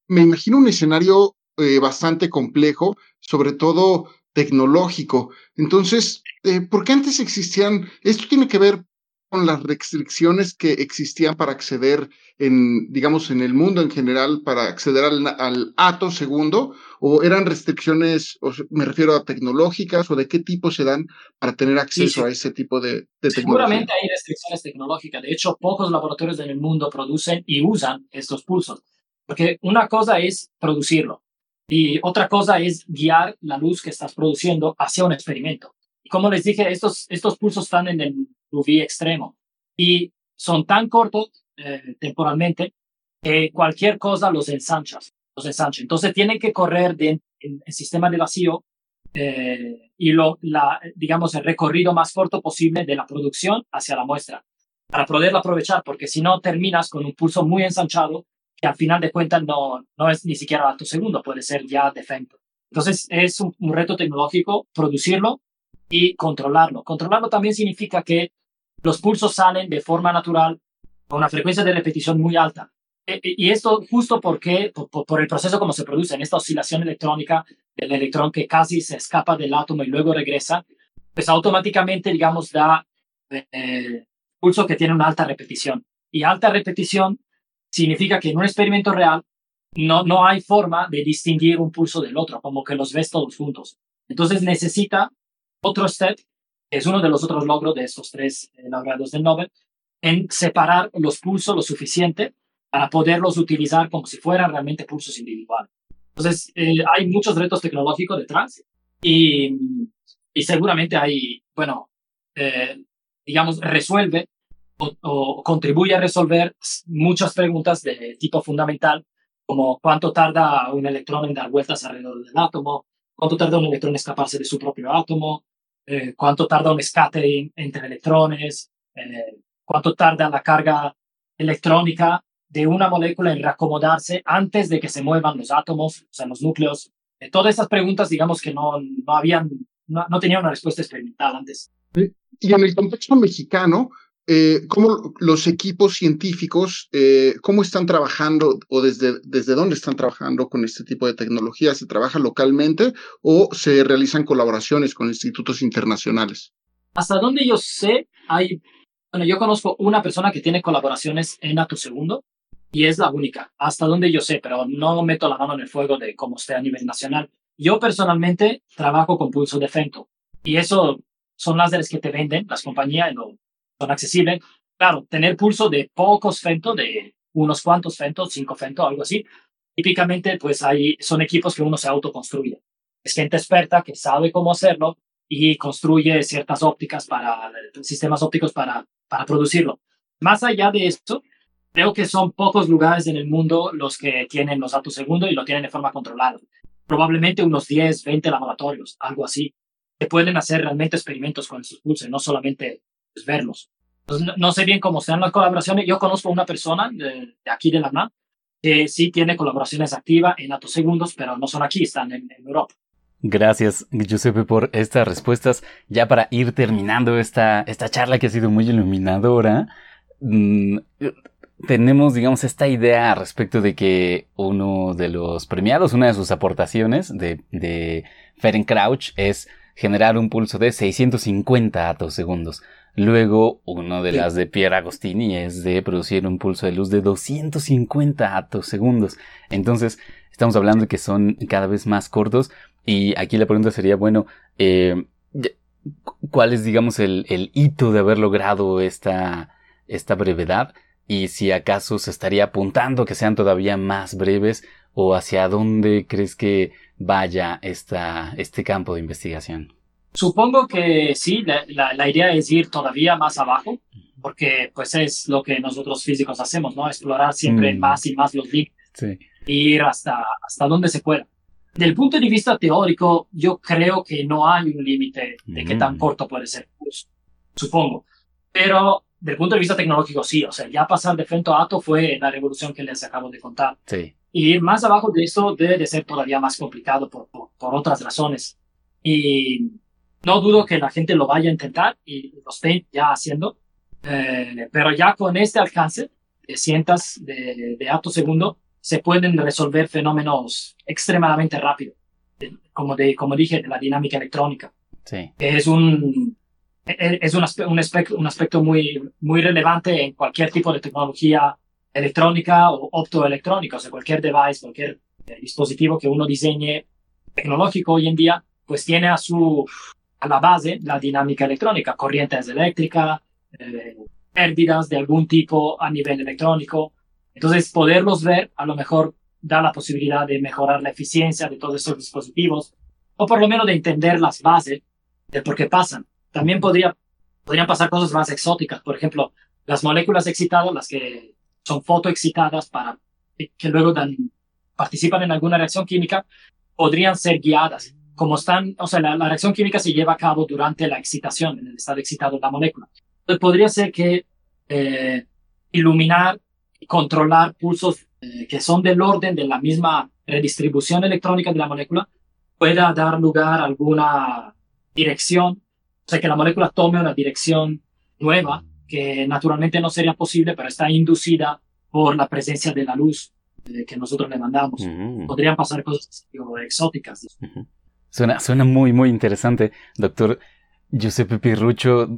me imagino un escenario eh, bastante complejo, sobre todo tecnológico. Entonces, eh, ¿por qué antes existían? Esto tiene que ver con las restricciones que existían para acceder en, digamos, en el mundo en general, para acceder al, al ato segundo, o eran restricciones, o me refiero a tecnológicas, o de qué tipo se dan para tener acceso a ese tipo de, de tecnología? Seguramente hay restricciones tecnológicas. De hecho, pocos laboratorios en el mundo producen y usan estos pulsos. Porque una cosa es producirlo y otra cosa es guiar la luz que estás produciendo hacia un experimento. Y como les dije, estos, estos pulsos están en el UV extremo y son tan cortos eh, temporalmente que cualquier cosa los ensancha, los ensancha. Entonces tienen que correr de, en el sistema de vacío eh, y lo, la, digamos, el recorrido más corto posible de la producción hacia la muestra para poderla aprovechar, porque si no terminas con un pulso muy ensanchado que al final de cuentas no, no es ni siquiera alto segundo, puede ser ya de Entonces es un, reto tecnológico producirlo y controlarlo. Controlarlo también significa que los pulsos salen de forma natural con una frecuencia de repetición muy alta. E, e, y esto justo porque, por, el proceso como se produce en esta oscilación electrónica del electrón que casi se escapa del átomo y luego regresa, pues automáticamente, digamos, da eh, pulso que tiene una alta repetición. Y alta repetición significa que en un experimento real no, no hay forma de distinguir un pulso del otro, como que los ves todos juntos. Entonces necesita otro step, que es uno de los otros logros de estos tres eh, laureados del Nobel, en separar los pulsos lo suficiente para poderlos utilizar como si fueran realmente pulsos individuales. Entonces, eh, hay muchos retos tecnológicos detrás y, y seguramente hay, bueno, eh, digamos, resuelve o, contribuye a resolver muchas preguntas de tipo fundamental, como cuánto tarda un electrón en dar vueltas alrededor del átomo, cuánto tarda un electrón en escaparse de su propio átomo, eh, cuánto tarda un scattering entre electrones, eh, cuánto tarda la carga electrónica de una molécula en reacomodarse antes de que se muevan los átomos, o sea, los núcleos. Eh, todas estas preguntas, digamos que no, no habían, no, no tenían una respuesta experimental antes. Y en el contexto mexicano, eh, cómo los equipos científicos, eh, cómo están trabajando o desde, desde dónde están trabajando con este tipo de tecnología. ¿Se trabaja localmente o se realizan colaboraciones con institutos internacionales? Hasta donde yo sé, hay, bueno, yo conozco una persona que tiene colaboraciones en Ato Segundo y es la única, hasta donde yo sé, pero no meto la mano en el fuego de cómo esté a nivel nacional. Yo personalmente trabajo con pulso de Fento y eso son láseres que te venden las compañías, lo son accesibles. Claro, tener pulso de pocos fentos, de unos cuantos fentos, cinco fentos, algo así, típicamente pues hay, son equipos que uno se autoconstruye. Es gente experta que sabe cómo hacerlo y construye ciertas ópticas para, sistemas ópticos para, para producirlo. Más allá de esto, creo que son pocos lugares en el mundo los que tienen los datos segundos y lo tienen de forma controlada. Probablemente unos 10, 20 laboratorios, algo así, que pueden hacer realmente experimentos con esos pulsos, no solamente pues, verlos. no, sé bien cómo sean las colaboraciones. Yo conozco una persona de, aquí de la UNAM que sí tiene colaboraciones activas en datos segundos, pero no son aquí, están en, Europa. Gracias, Giuseppe, por estas respuestas. Ya para ir terminando esta, esta charla que ha sido muy iluminadora, mm, tenemos, digamos, esta idea respecto de que uno de los premiados, una de sus aportaciones de, de Ferencrauch es generar un pulso de 650 segundos. Luego, uno de las de Pierre Agostini es de producir un pulso de luz de 250 segundos. Entonces, estamos hablando de que son cada vez más cortos. Y aquí la pregunta sería, bueno, eh, ¿cuál es, digamos, el, el, hito de haber logrado esta, esta brevedad? Y si acaso se estaría apuntando que sean todavía más breves, o hacia dónde crees que vaya esta, este campo de investigación. Supongo que sí, la, la, idea es ir todavía más abajo, porque pues es lo que nosotros físicos hacemos, ¿no? Explorar siempre mm. más y más los límites. Sí. Ir hasta, hasta donde se pueda. Del punto de vista teórico, yo creo que no hay un límite de qué tan mm. corto puede ser supongo. Pero del punto de vista tecnológico, sí. O sea, ya pasar de frente a Ato fue la revolución que les acabo de contar. Sí. Y ir más abajo de eso debe de ser todavía más complicado por, por otras razones. Y no dudo que la gente lo vaya a intentar y lo estén ya haciendo, eh, pero ya con este alcance de cientos de, de actos segundo, se pueden resolver fenómenos extremadamente rápido, como, de, como dije, de la dinámica electrónica. Sí. Es un, e, es un, aspecto, un, aspecto, un aspecto muy, muy relevante en cualquier tipo de tecnología electrónica o optoelectrónica, o sea, cualquier device, cualquier eh, dispositivo que uno diseñe tecnológico hoy en día, pues tiene a su, a la base la dinámica electrónica, corrientes eléctricas, eh, pérdidas de algún tipo a nivel electrónico. Entonces, poderlos ver a lo mejor da la posibilidad de mejorar la eficiencia de todos esos dispositivos, o por lo menos de entender las bases de por qué pasan. También podría, podrían pasar cosas más exóticas, por ejemplo, las moléculas excitadas, las que son fotoexcitadas para que luego dan, participan en alguna reacción química, podrían ser guiadas como están, o sea, la, reacción química se lleva a cabo durante la excitación, en el estado excitado de la molécula. Entonces podría ser que eh, iluminar y controlar pulsos eh, que son del orden de la misma redistribución electrónica de la molécula pueda dar lugar a alguna dirección, o sea, que la molécula tome una dirección nueva que naturalmente no sería posible, pero está inducida por la presencia de la luz eh, que nosotros le mandamos. Mm. Podrían pasar cosas exóticas. Suena, suena muy, muy interesante, doctor Giuseppe Pirrucho.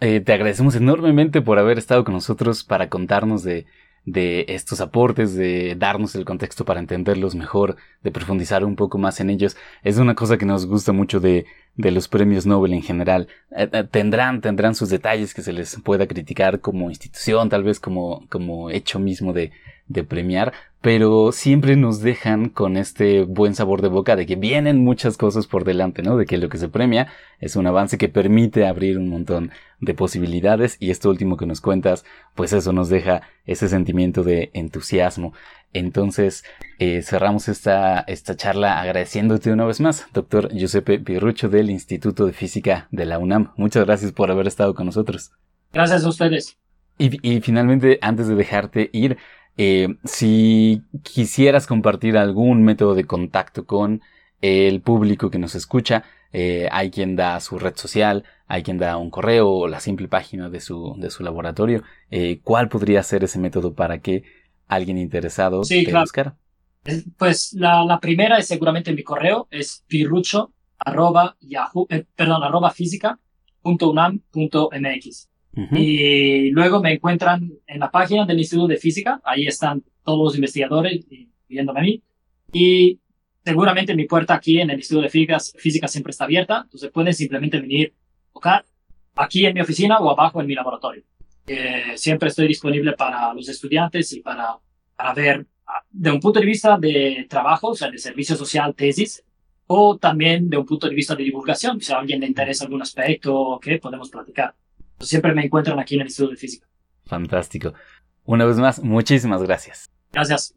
Eh, te agradecemos enormemente por haber estado con nosotros para contarnos de, de estos aportes, de darnos el contexto para entenderlos mejor, de profundizar un poco más en ellos. Es una cosa que nos gusta mucho de, de los premios Nobel en general. Eh, eh, tendrán, tendrán sus detalles que se les pueda criticar como institución, tal vez como, como hecho mismo de, de premiar, pero siempre nos dejan con este buen sabor de boca de que vienen muchas cosas por delante, ¿no? De que lo que se premia es un avance que permite abrir un montón de posibilidades y esto último que nos cuentas, pues eso nos deja ese sentimiento de entusiasmo. Entonces, eh, cerramos esta, esta charla agradeciéndote una vez más, doctor Giuseppe Pirrucho del Instituto de Física de la UNAM. Muchas gracias por haber estado con nosotros. Gracias a ustedes. Y, y finalmente, antes de dejarte ir, eh, si quisieras compartir algún método de contacto con el público que nos escucha, eh, hay quien da su red social, hay quien da un correo o la simple página de su, de su laboratorio. Eh, ¿Cuál podría ser ese método para que alguien interesado sí, te buscara? Pues la, la, primera es seguramente mi correo, es pirrucho arroba yahoo, perdón, arroba física punto unam punto mx. Y luego me encuentran en la página del Instituto de Física, ahí están todos los investigadores viéndome a mí. Y seguramente mi puerta aquí en el Instituto de Física, Física siempre está abierta, entonces pueden simplemente venir a tocar aquí en mi oficina o abajo en mi laboratorio. Eh, siempre estoy disponible para los estudiantes y para, para ver ah, de un punto de vista de trabajo, o sea, de servicio social, tesis, o también de un punto de vista de divulgación, si a alguien le interesa algún aspecto, que podemos platicar siempre me encuentran aquí en el Instituto de Física. Fantástico. Una vez más, muchísimas gracias. Gracias.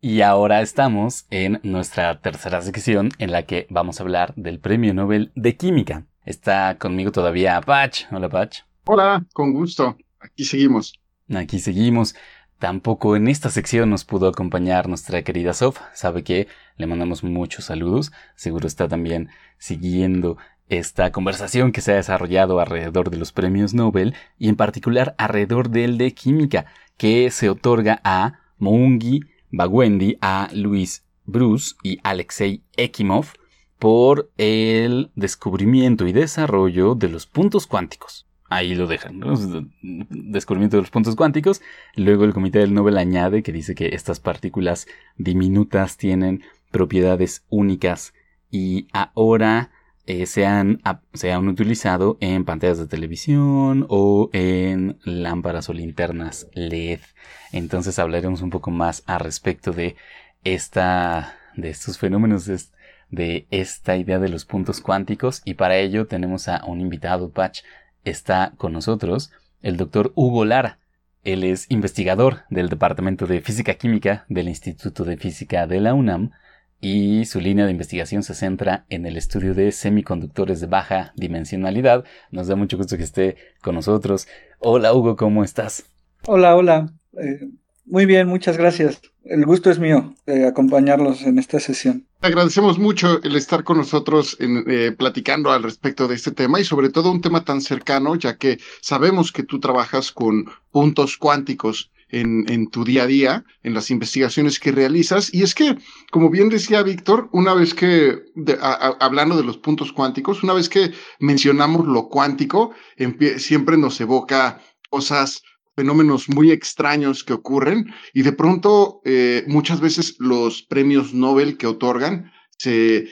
Y ahora estamos en nuestra tercera sección en la que vamos a hablar del Premio Nobel de Química. Está conmigo todavía Patch. Hola Patch. Hola, con gusto. Aquí seguimos. Aquí seguimos. Tampoco en esta sección nos pudo acompañar nuestra querida Sof. Sabe que le mandamos muchos saludos. Seguro está también siguiendo esta conversación que se ha desarrollado alrededor de los premios Nobel y en particular alrededor del de química que se otorga a Moungi Bagwendi, a Luis Bruce y Alexei Ekimov por el descubrimiento y desarrollo de los puntos cuánticos ahí lo dejan. Descubrimiento de los puntos cuánticos. Luego el comité del Nobel añade que dice que estas partículas diminutas tienen propiedades únicas y ahora eh, se, han, se han utilizado en pantallas de televisión o en lámparas o linternas LED. Entonces hablaremos un poco más al respecto de esta, de estos fenómenos, de esta idea de los puntos cuánticos. Y para ello tenemos a un invitado, Patch. Está con nosotros el doctor Hugo Lara. Él es investigador del Departamento de Física Química del Instituto de Física de la UNAM y su línea de investigación se centra en el estudio de semiconductores de baja dimensionalidad. Nos da mucho gusto que esté con nosotros. Hola Hugo, ¿cómo estás? Hola, hola. Eh, muy bien, muchas gracias. El gusto es mío de acompañarlos en esta sesión. Agradecemos mucho el estar con nosotros en, eh, platicando al respecto de este tema y sobre todo un tema tan cercano, ya que sabemos que tú trabajas con puntos cuánticos en, tu día a día, en las investigaciones que realizas. Y es que, como bien decía Víctor, una vez que, hablando de los puntos cuánticos, una vez que mencionamos lo cuántico, siempre nos evoca cosas fenómenos muy extraños que ocurren y de pronto eh, muchas veces los premios Nobel que otorgan se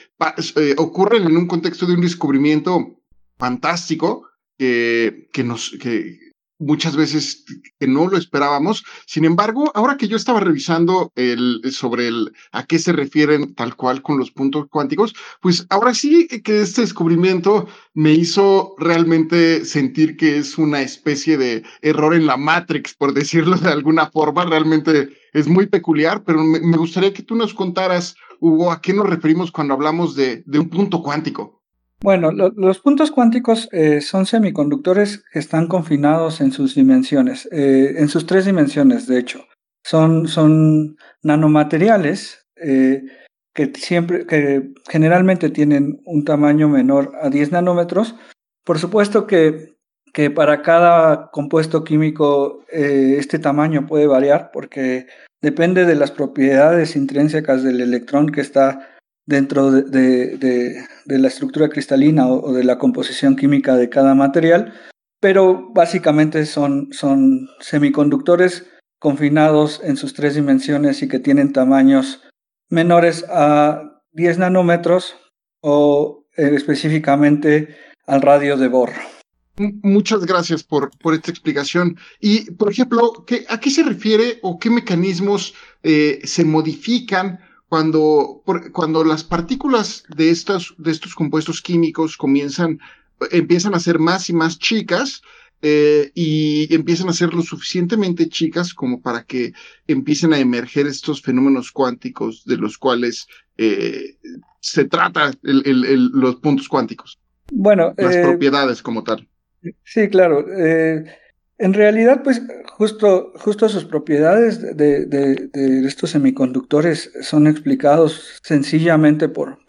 eh, ocurren en un contexto de un descubrimiento fantástico que, que nos que, muchas veces que no lo esperábamos. Sin embargo, ahora que yo estaba revisando el, sobre el, a qué se refieren tal cual con los puntos cuánticos, pues ahora sí que este descubrimiento me hizo realmente sentir que es una especie de error en la Matrix, por decirlo de alguna forma. Realmente es muy peculiar, pero me, gustaría que tú nos contaras, Hugo, a qué nos referimos cuando hablamos de, de un punto cuántico. Bueno, los puntos cuánticos eh, son semiconductores que están confinados en sus dimensiones, eh, en sus tres dimensiones, de hecho. Son, son nanomateriales eh, que, siempre, que generalmente tienen un tamaño menor a 10 nanómetros. Por supuesto que, que para cada compuesto químico este tamaño puede variar porque depende de las propiedades intrínsecas del electrón que está dentro de, la estructura cristalina o, de la composición química de cada material, pero básicamente son, son semiconductores confinados en sus tres dimensiones y que tienen tamaños menores a 10 nanómetros o eh, específicamente al radio de Bohr. Muchas gracias por, por esta explicación. Y, por ejemplo, ¿qué, ¿a qué se refiere o qué mecanismos eh, se modifican cuando, cuando las partículas de estos, de estos compuestos químicos comienzan, empiezan a ser más y más chicas, eh, y empiezan a ser lo suficientemente chicas como para que empiecen a emerger estos fenómenos cuánticos de los cuales eh, se trata los puntos cuánticos. Bueno, las eh, propiedades como tal. Sí, claro. En realidad, pues justo, justo sus propiedades de, estos semiconductores son explicados sencillamente por,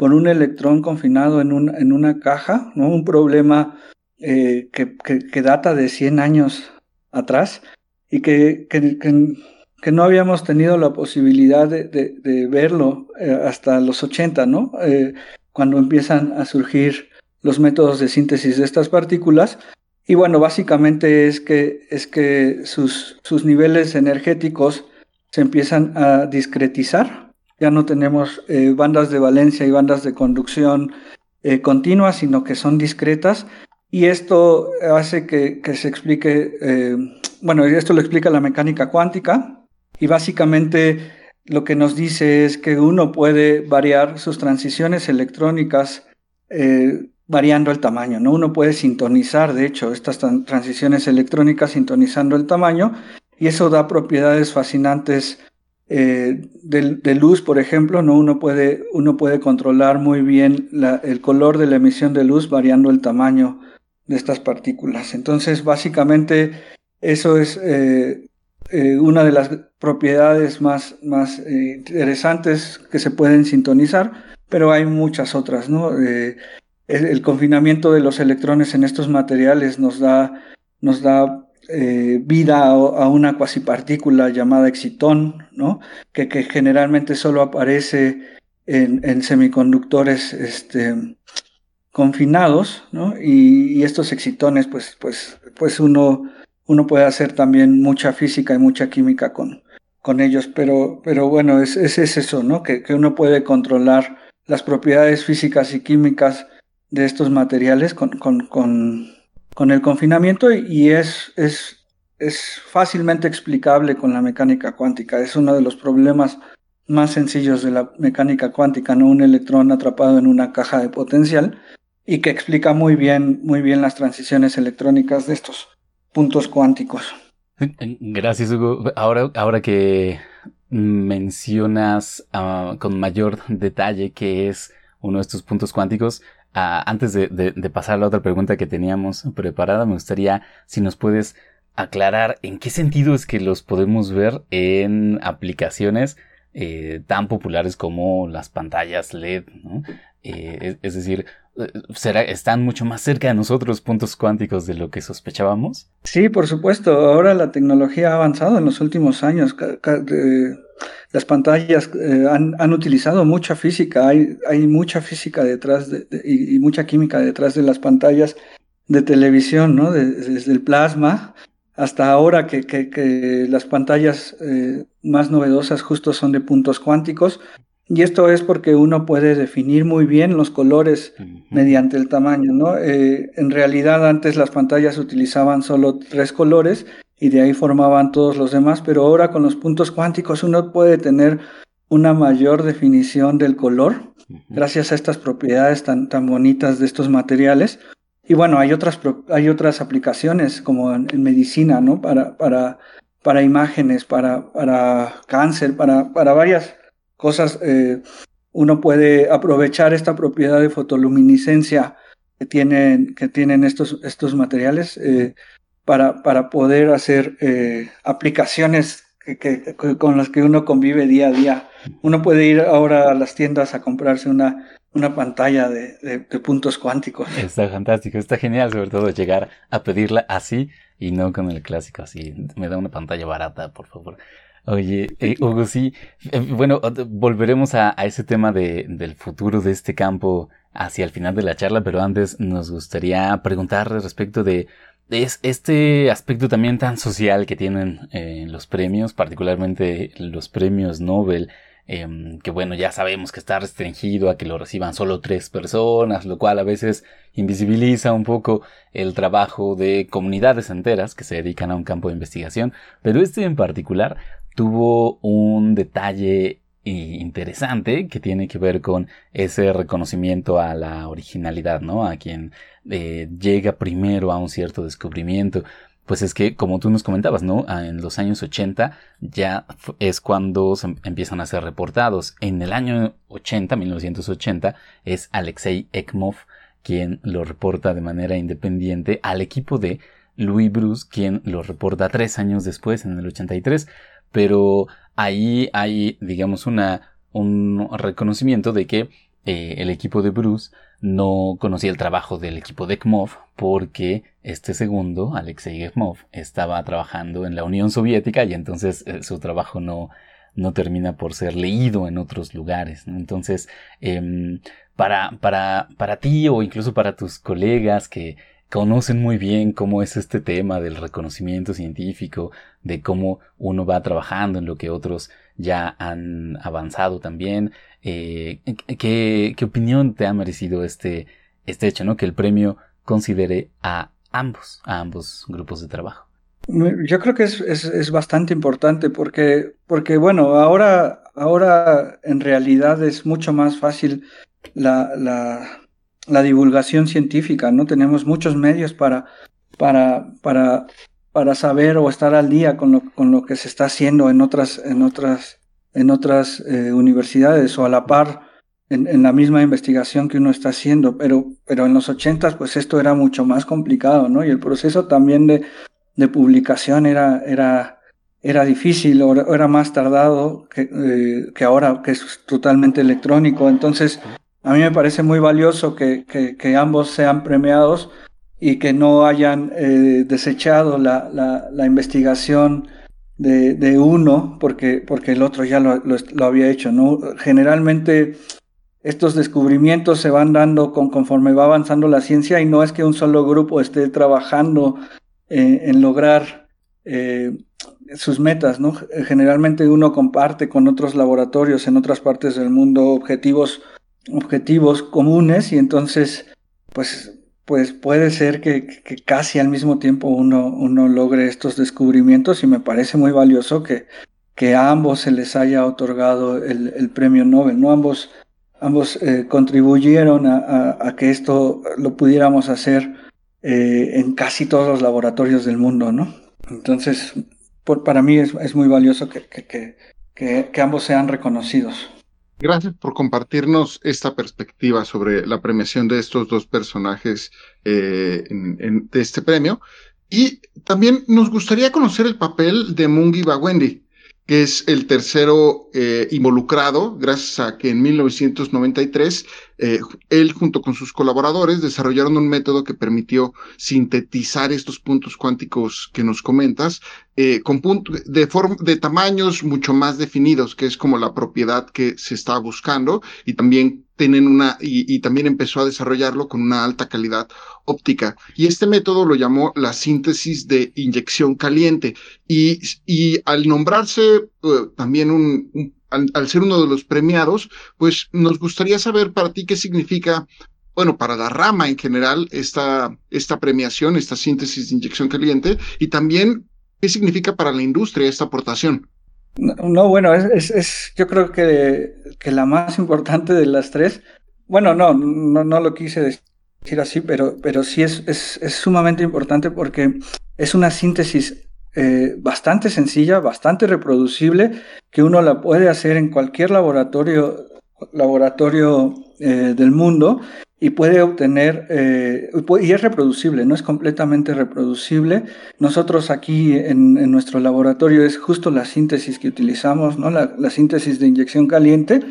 un electrón confinado en, un, en una caja, ¿no? un problema eh, que, data de 100 años atrás y que, que, no habíamos tenido la posibilidad de, verlo eh, hasta los 80, ¿no? Eh, cuando empiezan a surgir los métodos de síntesis de estas partículas y bueno, básicamente es que, es que sus, sus niveles energéticos se empiezan a discretizar. Ya no tenemos eh, bandas de valencia y bandas de conducción eh, continuas, sino que son discretas. Y esto hace que, que se explique, eh, bueno, esto lo explica la mecánica cuántica. Y básicamente lo que nos dice es que uno puede variar sus transiciones electrónicas variando el tamaño, ¿no? Uno puede sintonizar, de hecho, estas transiciones electrónicas sintonizando el tamaño y eso da propiedades fascinantes eh, de, luz, por ejemplo, ¿no? Uno puede, uno puede controlar muy bien el color de la emisión de luz variando el tamaño de estas partículas. Entonces, básicamente, eso es eh, eh, una de las propiedades más, más interesantes que se pueden sintonizar, pero hay muchas otras, ¿no? El, confinamiento de los electrones en estos materiales nos da, nos da eh, vida a, una cuasipartícula llamada excitón, ¿no? que, que generalmente solo aparece en, semiconductores este, confinados, ¿no? y, estos excitones, pues, pues, pues uno, uno puede hacer también mucha física y mucha química con, con ellos, pero, pero bueno, es, es, eso, ¿no? Que, que uno puede controlar las propiedades físicas y químicas de estos materiales con, con, con, con el confinamiento y es, es, es fácilmente explicable con la mecánica cuántica. Es uno de los problemas más sencillos de la mecánica cuántica, no un electrón atrapado en una caja de potencial y que explica muy bien, muy bien las transiciones electrónicas de estos puntos cuánticos. Gracias, Hugo. Ahora, ahora que mencionas uh, con mayor detalle qué es uno de estos puntos cuánticos, uh, antes de, pasar a la otra pregunta que teníamos preparada, me gustaría si nos puedes aclarar en qué sentido es que los podemos ver en aplicaciones eh, tan populares como las pantallas LED, ¿no? Eh, es, decir, ¿será, ¿están mucho más cerca de nosotros puntos cuánticos de lo que sospechábamos? Sí, por supuesto. Ahora la tecnología ha avanzado en los últimos años. Las pantallas eh, han, utilizado mucha física, hay, mucha física detrás de, y, mucha química detrás de las pantallas de televisión, ¿no? De, desde el plasma hasta ahora que, las pantallas eh, más novedosas justo son de puntos cuánticos. Y esto es porque uno puede definir muy bien los colores uh -huh. mediante el tamaño, ¿no? Eh, en realidad antes las pantallas utilizaban solo tres colores y de ahí formaban todos los demás, pero ahora con los puntos cuánticos uno puede tener una mayor definición del color uh -huh. gracias a estas propiedades tan, tan bonitas de estos materiales. Y bueno, hay otras, hay otras aplicaciones como en, en medicina, ¿no? Para, para, para imágenes, para, para cáncer, para, para varias cosas. Eh, uno puede aprovechar esta propiedad de fotoluminiscencia que tienen, que tienen estos, estos materiales eh, para, para poder hacer eh, aplicaciones que, con las que uno convive día a día. Uno puede ir ahora a las tiendas a comprarse una una pantalla de, puntos cuánticos. Está fantástico, está genial sobre todo llegar a pedirla así y no con el clásico así. Me da una pantalla barata, por favor. Oye, eh, Hugo, sí, eh, bueno, volveremos a, a ese tema de, del futuro de este campo hacia el final de la charla, pero antes nos gustaría preguntar respecto de es este aspecto también tan social que tienen eh, los premios, particularmente los premios Nobel, eh, que bueno, ya sabemos que está restringido a que lo reciban solo tres personas, lo cual a veces invisibiliza un poco el trabajo de comunidades enteras que se dedican a un campo de investigación, pero este en particular tuvo un detalle interesante que tiene que ver con ese reconocimiento a la originalidad, ¿no? A quien eh, llega primero a un cierto descubrimiento. Pues es que, como tú nos comentabas, ¿no? Ah, en los años 80 ya es cuando em, empiezan a ser reportados. En el año 80, 1980, es Alexei Ekmov quien lo reporta de manera independiente al equipo de Louis Bruce, quien lo reporta tres años después, en el 83. Pero ahí hay, digamos, un reconocimiento de que eh, el equipo de Bruce no conocía el trabajo del equipo de Ekmov porque este segundo, Alexei Ekmov, estaba trabajando en la Unión Soviética y entonces eh, su trabajo no, no termina por ser leído en otros lugares. Entonces, eh, para, para, para ti o incluso para tus colegas que conocen muy bien cómo es este tema del reconocimiento científico, de cómo uno va trabajando en lo que otros ya han avanzado también. Eh, ¿qué, ¿Qué opinión te ha merecido este, este hecho, ¿no? Que el premio considere a ambos, a ambos grupos de trabajo. Yo creo que es, es, es bastante importante porque, porque, bueno, ahora, ahora en realidad es mucho más fácil la, la, la divulgación científica, ¿no? Tenemos muchos medios para, para, para, para saber o estar al día con lo, con lo que se está haciendo en otras, en otras, en otras eh, universidades o a la par en, la misma investigación que uno está haciendo, pero, pero en los ochentas pues esto era mucho más complicado, ¿no? Y el proceso también de, de publicación era, era, era difícil o era más tardado que, eh, que ahora que es totalmente electrónico. Entonces, a mí me parece muy valioso que, que, que ambos sean premiados y que no hayan eh, desechado la, la, investigación de, uno porque, porque el otro ya lo, lo, lo, había hecho. ¿no? Generalmente estos descubrimientos se van dando con, conforme va avanzando la ciencia y no es que un solo grupo esté trabajando eh, en lograr eh, sus metas. ¿no? Generalmente uno comparte con otros laboratorios en otras partes del mundo objetivos objetivos comunes y entonces, pues, pues puede ser que, casi al mismo tiempo uno, uno logre estos descubrimientos y me parece muy valioso que, a ambos se les haya otorgado el, premio Nobel, ¿no? Ambos, ambos eh, contribuyeron a, que esto lo pudiéramos hacer eh, en casi todos los laboratorios del mundo, ¿no? Entonces, para mí es, muy valioso que, que ambos sean reconocidos. Gracias por compartirnos esta perspectiva sobre la premiación de estos dos personajes eh, de este premio. Y también nos gustaría conocer el papel de Mungi Bawendi, que es el tercero eh, involucrado, gracias a que en 1993 eh, él junto con sus colaboradores desarrollaron un método que permitió sintetizar estos puntos cuánticos que nos comentas eh, con de, de tamaños mucho más definidos, que es como la propiedad que se está buscando y también tienen una, y, también empezó a desarrollarlo con una alta calidad óptica. Y este método lo llamó la síntesis de inyección caliente. Y, y al nombrarse eh, también un, al, ser uno de los premiados, pues nos gustaría saber para ti qué significa bueno, para la rama en general, esta, esta premiación, esta síntesis de inyección caliente, y también qué significa para la industria esta aportación. No, bueno, es, es, yo creo que, que, la más importante de las tres, bueno, no, no, no lo quise decir así, pero, pero sí es, es, es sumamente importante porque es una síntesis eh, bastante sencilla, bastante reproducible, que uno la puede hacer en cualquier laboratorio, laboratorio eh, del mundo y puede obtener, eh, y es reproducible, no es completamente reproducible. Nosotros aquí en, nuestro laboratorio es justo la síntesis que utilizamos, ¿no? la, síntesis de inyección caliente,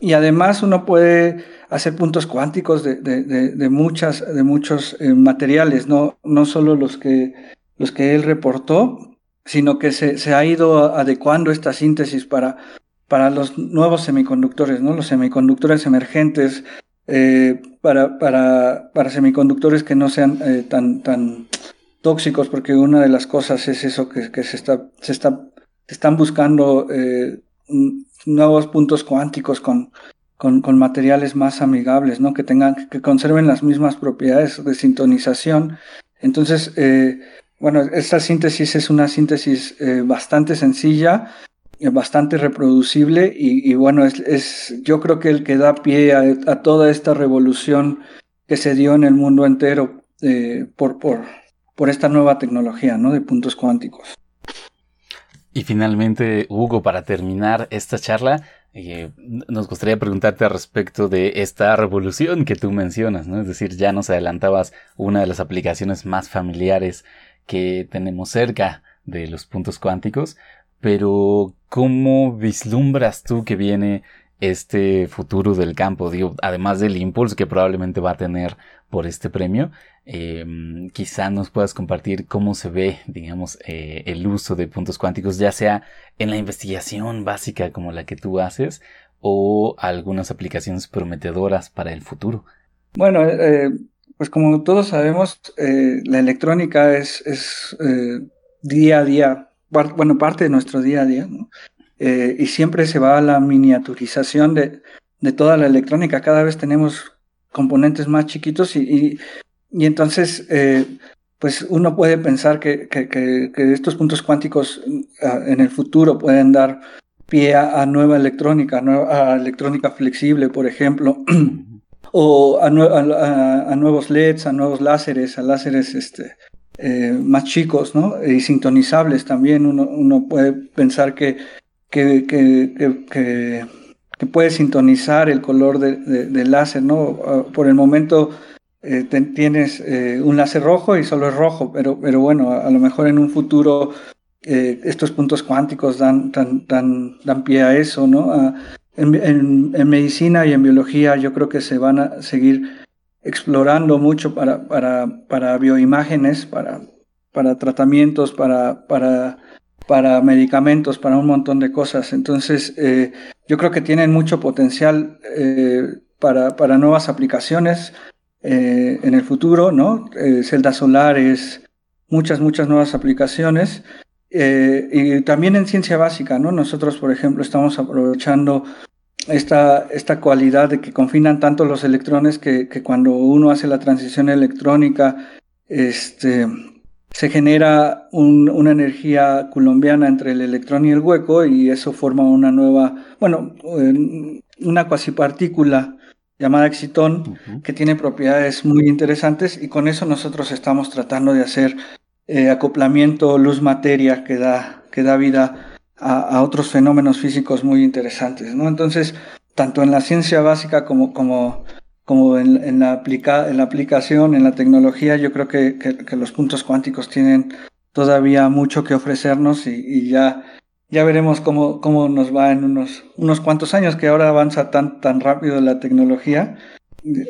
y además uno puede hacer puntos cuánticos de, de, muchas, de muchos eh, materiales, no, no solo los que, los que él reportó, sino que se, se ha ido adecuando esta síntesis para, para los nuevos semiconductores, ¿no? los semiconductores emergentes, eh, para, para, para, semiconductores que no sean eh, tan, tan tóxicos, porque una de las cosas es eso que, que se, está, se, está, están buscando eh, nuevos puntos cuánticos con, con, con, materiales más amigables, ¿no? que tengan, que conserven las mismas propiedades de sintonización. Entonces, bueno, esta síntesis es una síntesis bastante sencilla, bastante reproducible y, bueno, es, yo creo que el que da pie a, toda esta revolución que se dio en el mundo entero eh, por, por, por esta nueva tecnología ¿no? de puntos cuánticos. Y finalmente, Hugo, para terminar esta charla, eh, nos gustaría preguntarte respecto de esta revolución que tú mencionas, ¿no? Es decir, ya nos adelantabas una de las aplicaciones más familiares que tenemos cerca de los puntos cuánticos, pero ¿cómo vislumbras tú que viene este futuro del campo? Además del impulso que probablemente va a tener por este premio, eh, quizá nos puedas compartir cómo se ve, digamos, eh, el uso de puntos cuánticos, ya sea en la investigación básica como la que tú haces o algunas aplicaciones prometedoras para el futuro. Bueno, eh, pues como todos sabemos, la electrónica es día a día bueno, parte de nuestro día a día, ¿no? Eh, y siempre se va a la miniaturización de, de, toda la electrónica. Cada vez tenemos componentes más chiquitos y, y, entonces, eh, pues uno puede pensar que, que, que, estos puntos cuánticos ah, en el futuro pueden dar pie a, nueva electrónica, a electrónica flexible, por ejemplo, o a, a, nuevos LEDs, a nuevos láseres, a láseres este, eh, más chicos, ¿no? Y sintonizables también. Uno, uno puede pensar que, que, que, que, puede sintonizar el color del de, láser, ¿no? Ah, por el momento eh, tienes eh, un láser rojo y solo es rojo, pero, pero bueno, a, lo mejor en un futuro estos puntos cuánticos dan, dan, dan, dan, pie a eso, ¿no? en, en medicina y en biología yo creo que se van a seguir explorando mucho para, para, para bioimágenes, para, para tratamientos, para, para, para medicamentos, para un montón de cosas. Entonces, eh, yo creo que tienen mucho potencial eh, para, para, nuevas aplicaciones eh, en el futuro, ¿no? celdas solares, muchas, muchas nuevas aplicaciones. y también en ciencia básica, ¿no? Nosotros, por ejemplo, estamos aprovechando esta, esta cualidad de que confinan tanto los electrones que, que cuando uno hace la transición electrónica, este, se genera una energía colombiana entre el electrón y el hueco y eso forma una nueva, bueno, una cuasipartícula llamada excitón que tiene propiedades muy interesantes y con eso nosotros estamos tratando de hacer eh, acoplamiento luz-materia que da, que da vida a, otros fenómenos físicos muy interesantes, ¿no? Entonces, tanto en la ciencia básica como, como como en, la, aplica, en la aplicación, en la tecnología, yo creo que, que, los puntos cuánticos tienen todavía mucho que ofrecernos y, ya, ya veremos cómo, cómo nos va en unos, unos cuantos años, que ahora avanza tan, tan rápido la tecnología.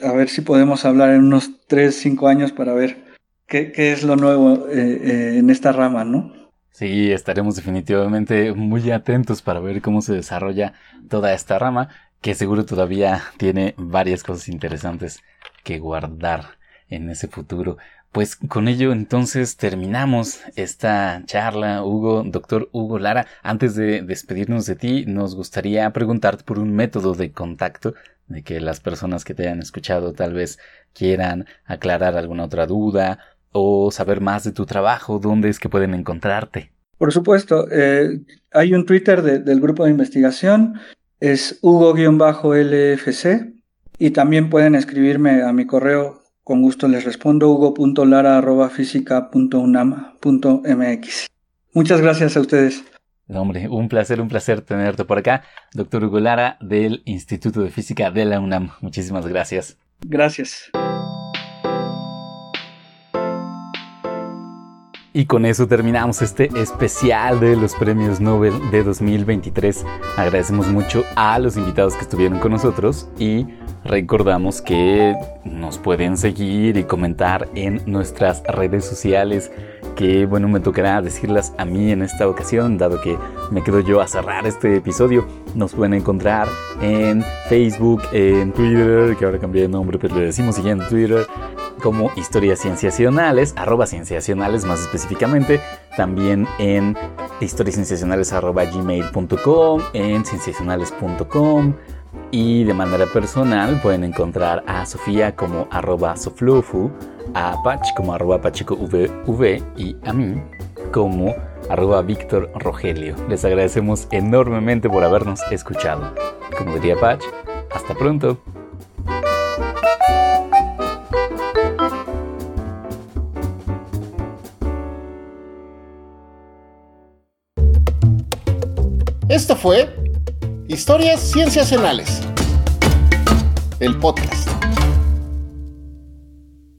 A ver si podemos hablar en unos 3, 5 años para ver qué, qué es lo nuevo eh, eh, en esta rama, ¿no? Sí, estaremos definitivamente muy atentos para ver cómo se desarrolla toda esta rama que seguro todavía tiene varias cosas interesantes que guardar en ese futuro. Pues con ello entonces terminamos esta charla, Hugo, doctor Hugo Lara. Antes de despedirnos de ti, nos gustaría preguntarte por un método de contacto, de que las personas que te hayan escuchado tal vez quieran aclarar alguna otra duda o saber más de tu trabajo, dónde es que pueden encontrarte. Por supuesto, eh, hay un Twitter del grupo de investigación es Hugo-LFC y también pueden escribirme a mi correo, con gusto les respondo, hugo.lara.física.unam.mx. Muchas gracias a ustedes. hombre, un placer, un placer tenerte por acá, doctor Hugo Lara del Instituto de Física de la UNAM. Muchísimas gracias. Gracias. Y con eso terminamos este especial de los premios Nobel de 2023. Agradecemos mucho a los invitados que estuvieron con nosotros y recordamos que nos pueden seguir y comentar en nuestras redes sociales que bueno me tocará decirlas a mí en esta ocasión dado que me quedo yo a cerrar este episodio. Nos pueden encontrar en Facebook en Twitter que ahora cambié de nombre pero le decimos siguiendo Twitter como historias cienciacionales, arroba cienciacionales más específicamente, también en historiascienciacionales arroba en cienciacionales.com y de manera personal pueden encontrar a Sofía como arroba a Pach como arroba pachicovv y a mí como arroba. Les agradecemos enormemente por habernos escuchado. Como diría Pach, hasta pronto. Esto fue Historias Cienciacionales, el podcast.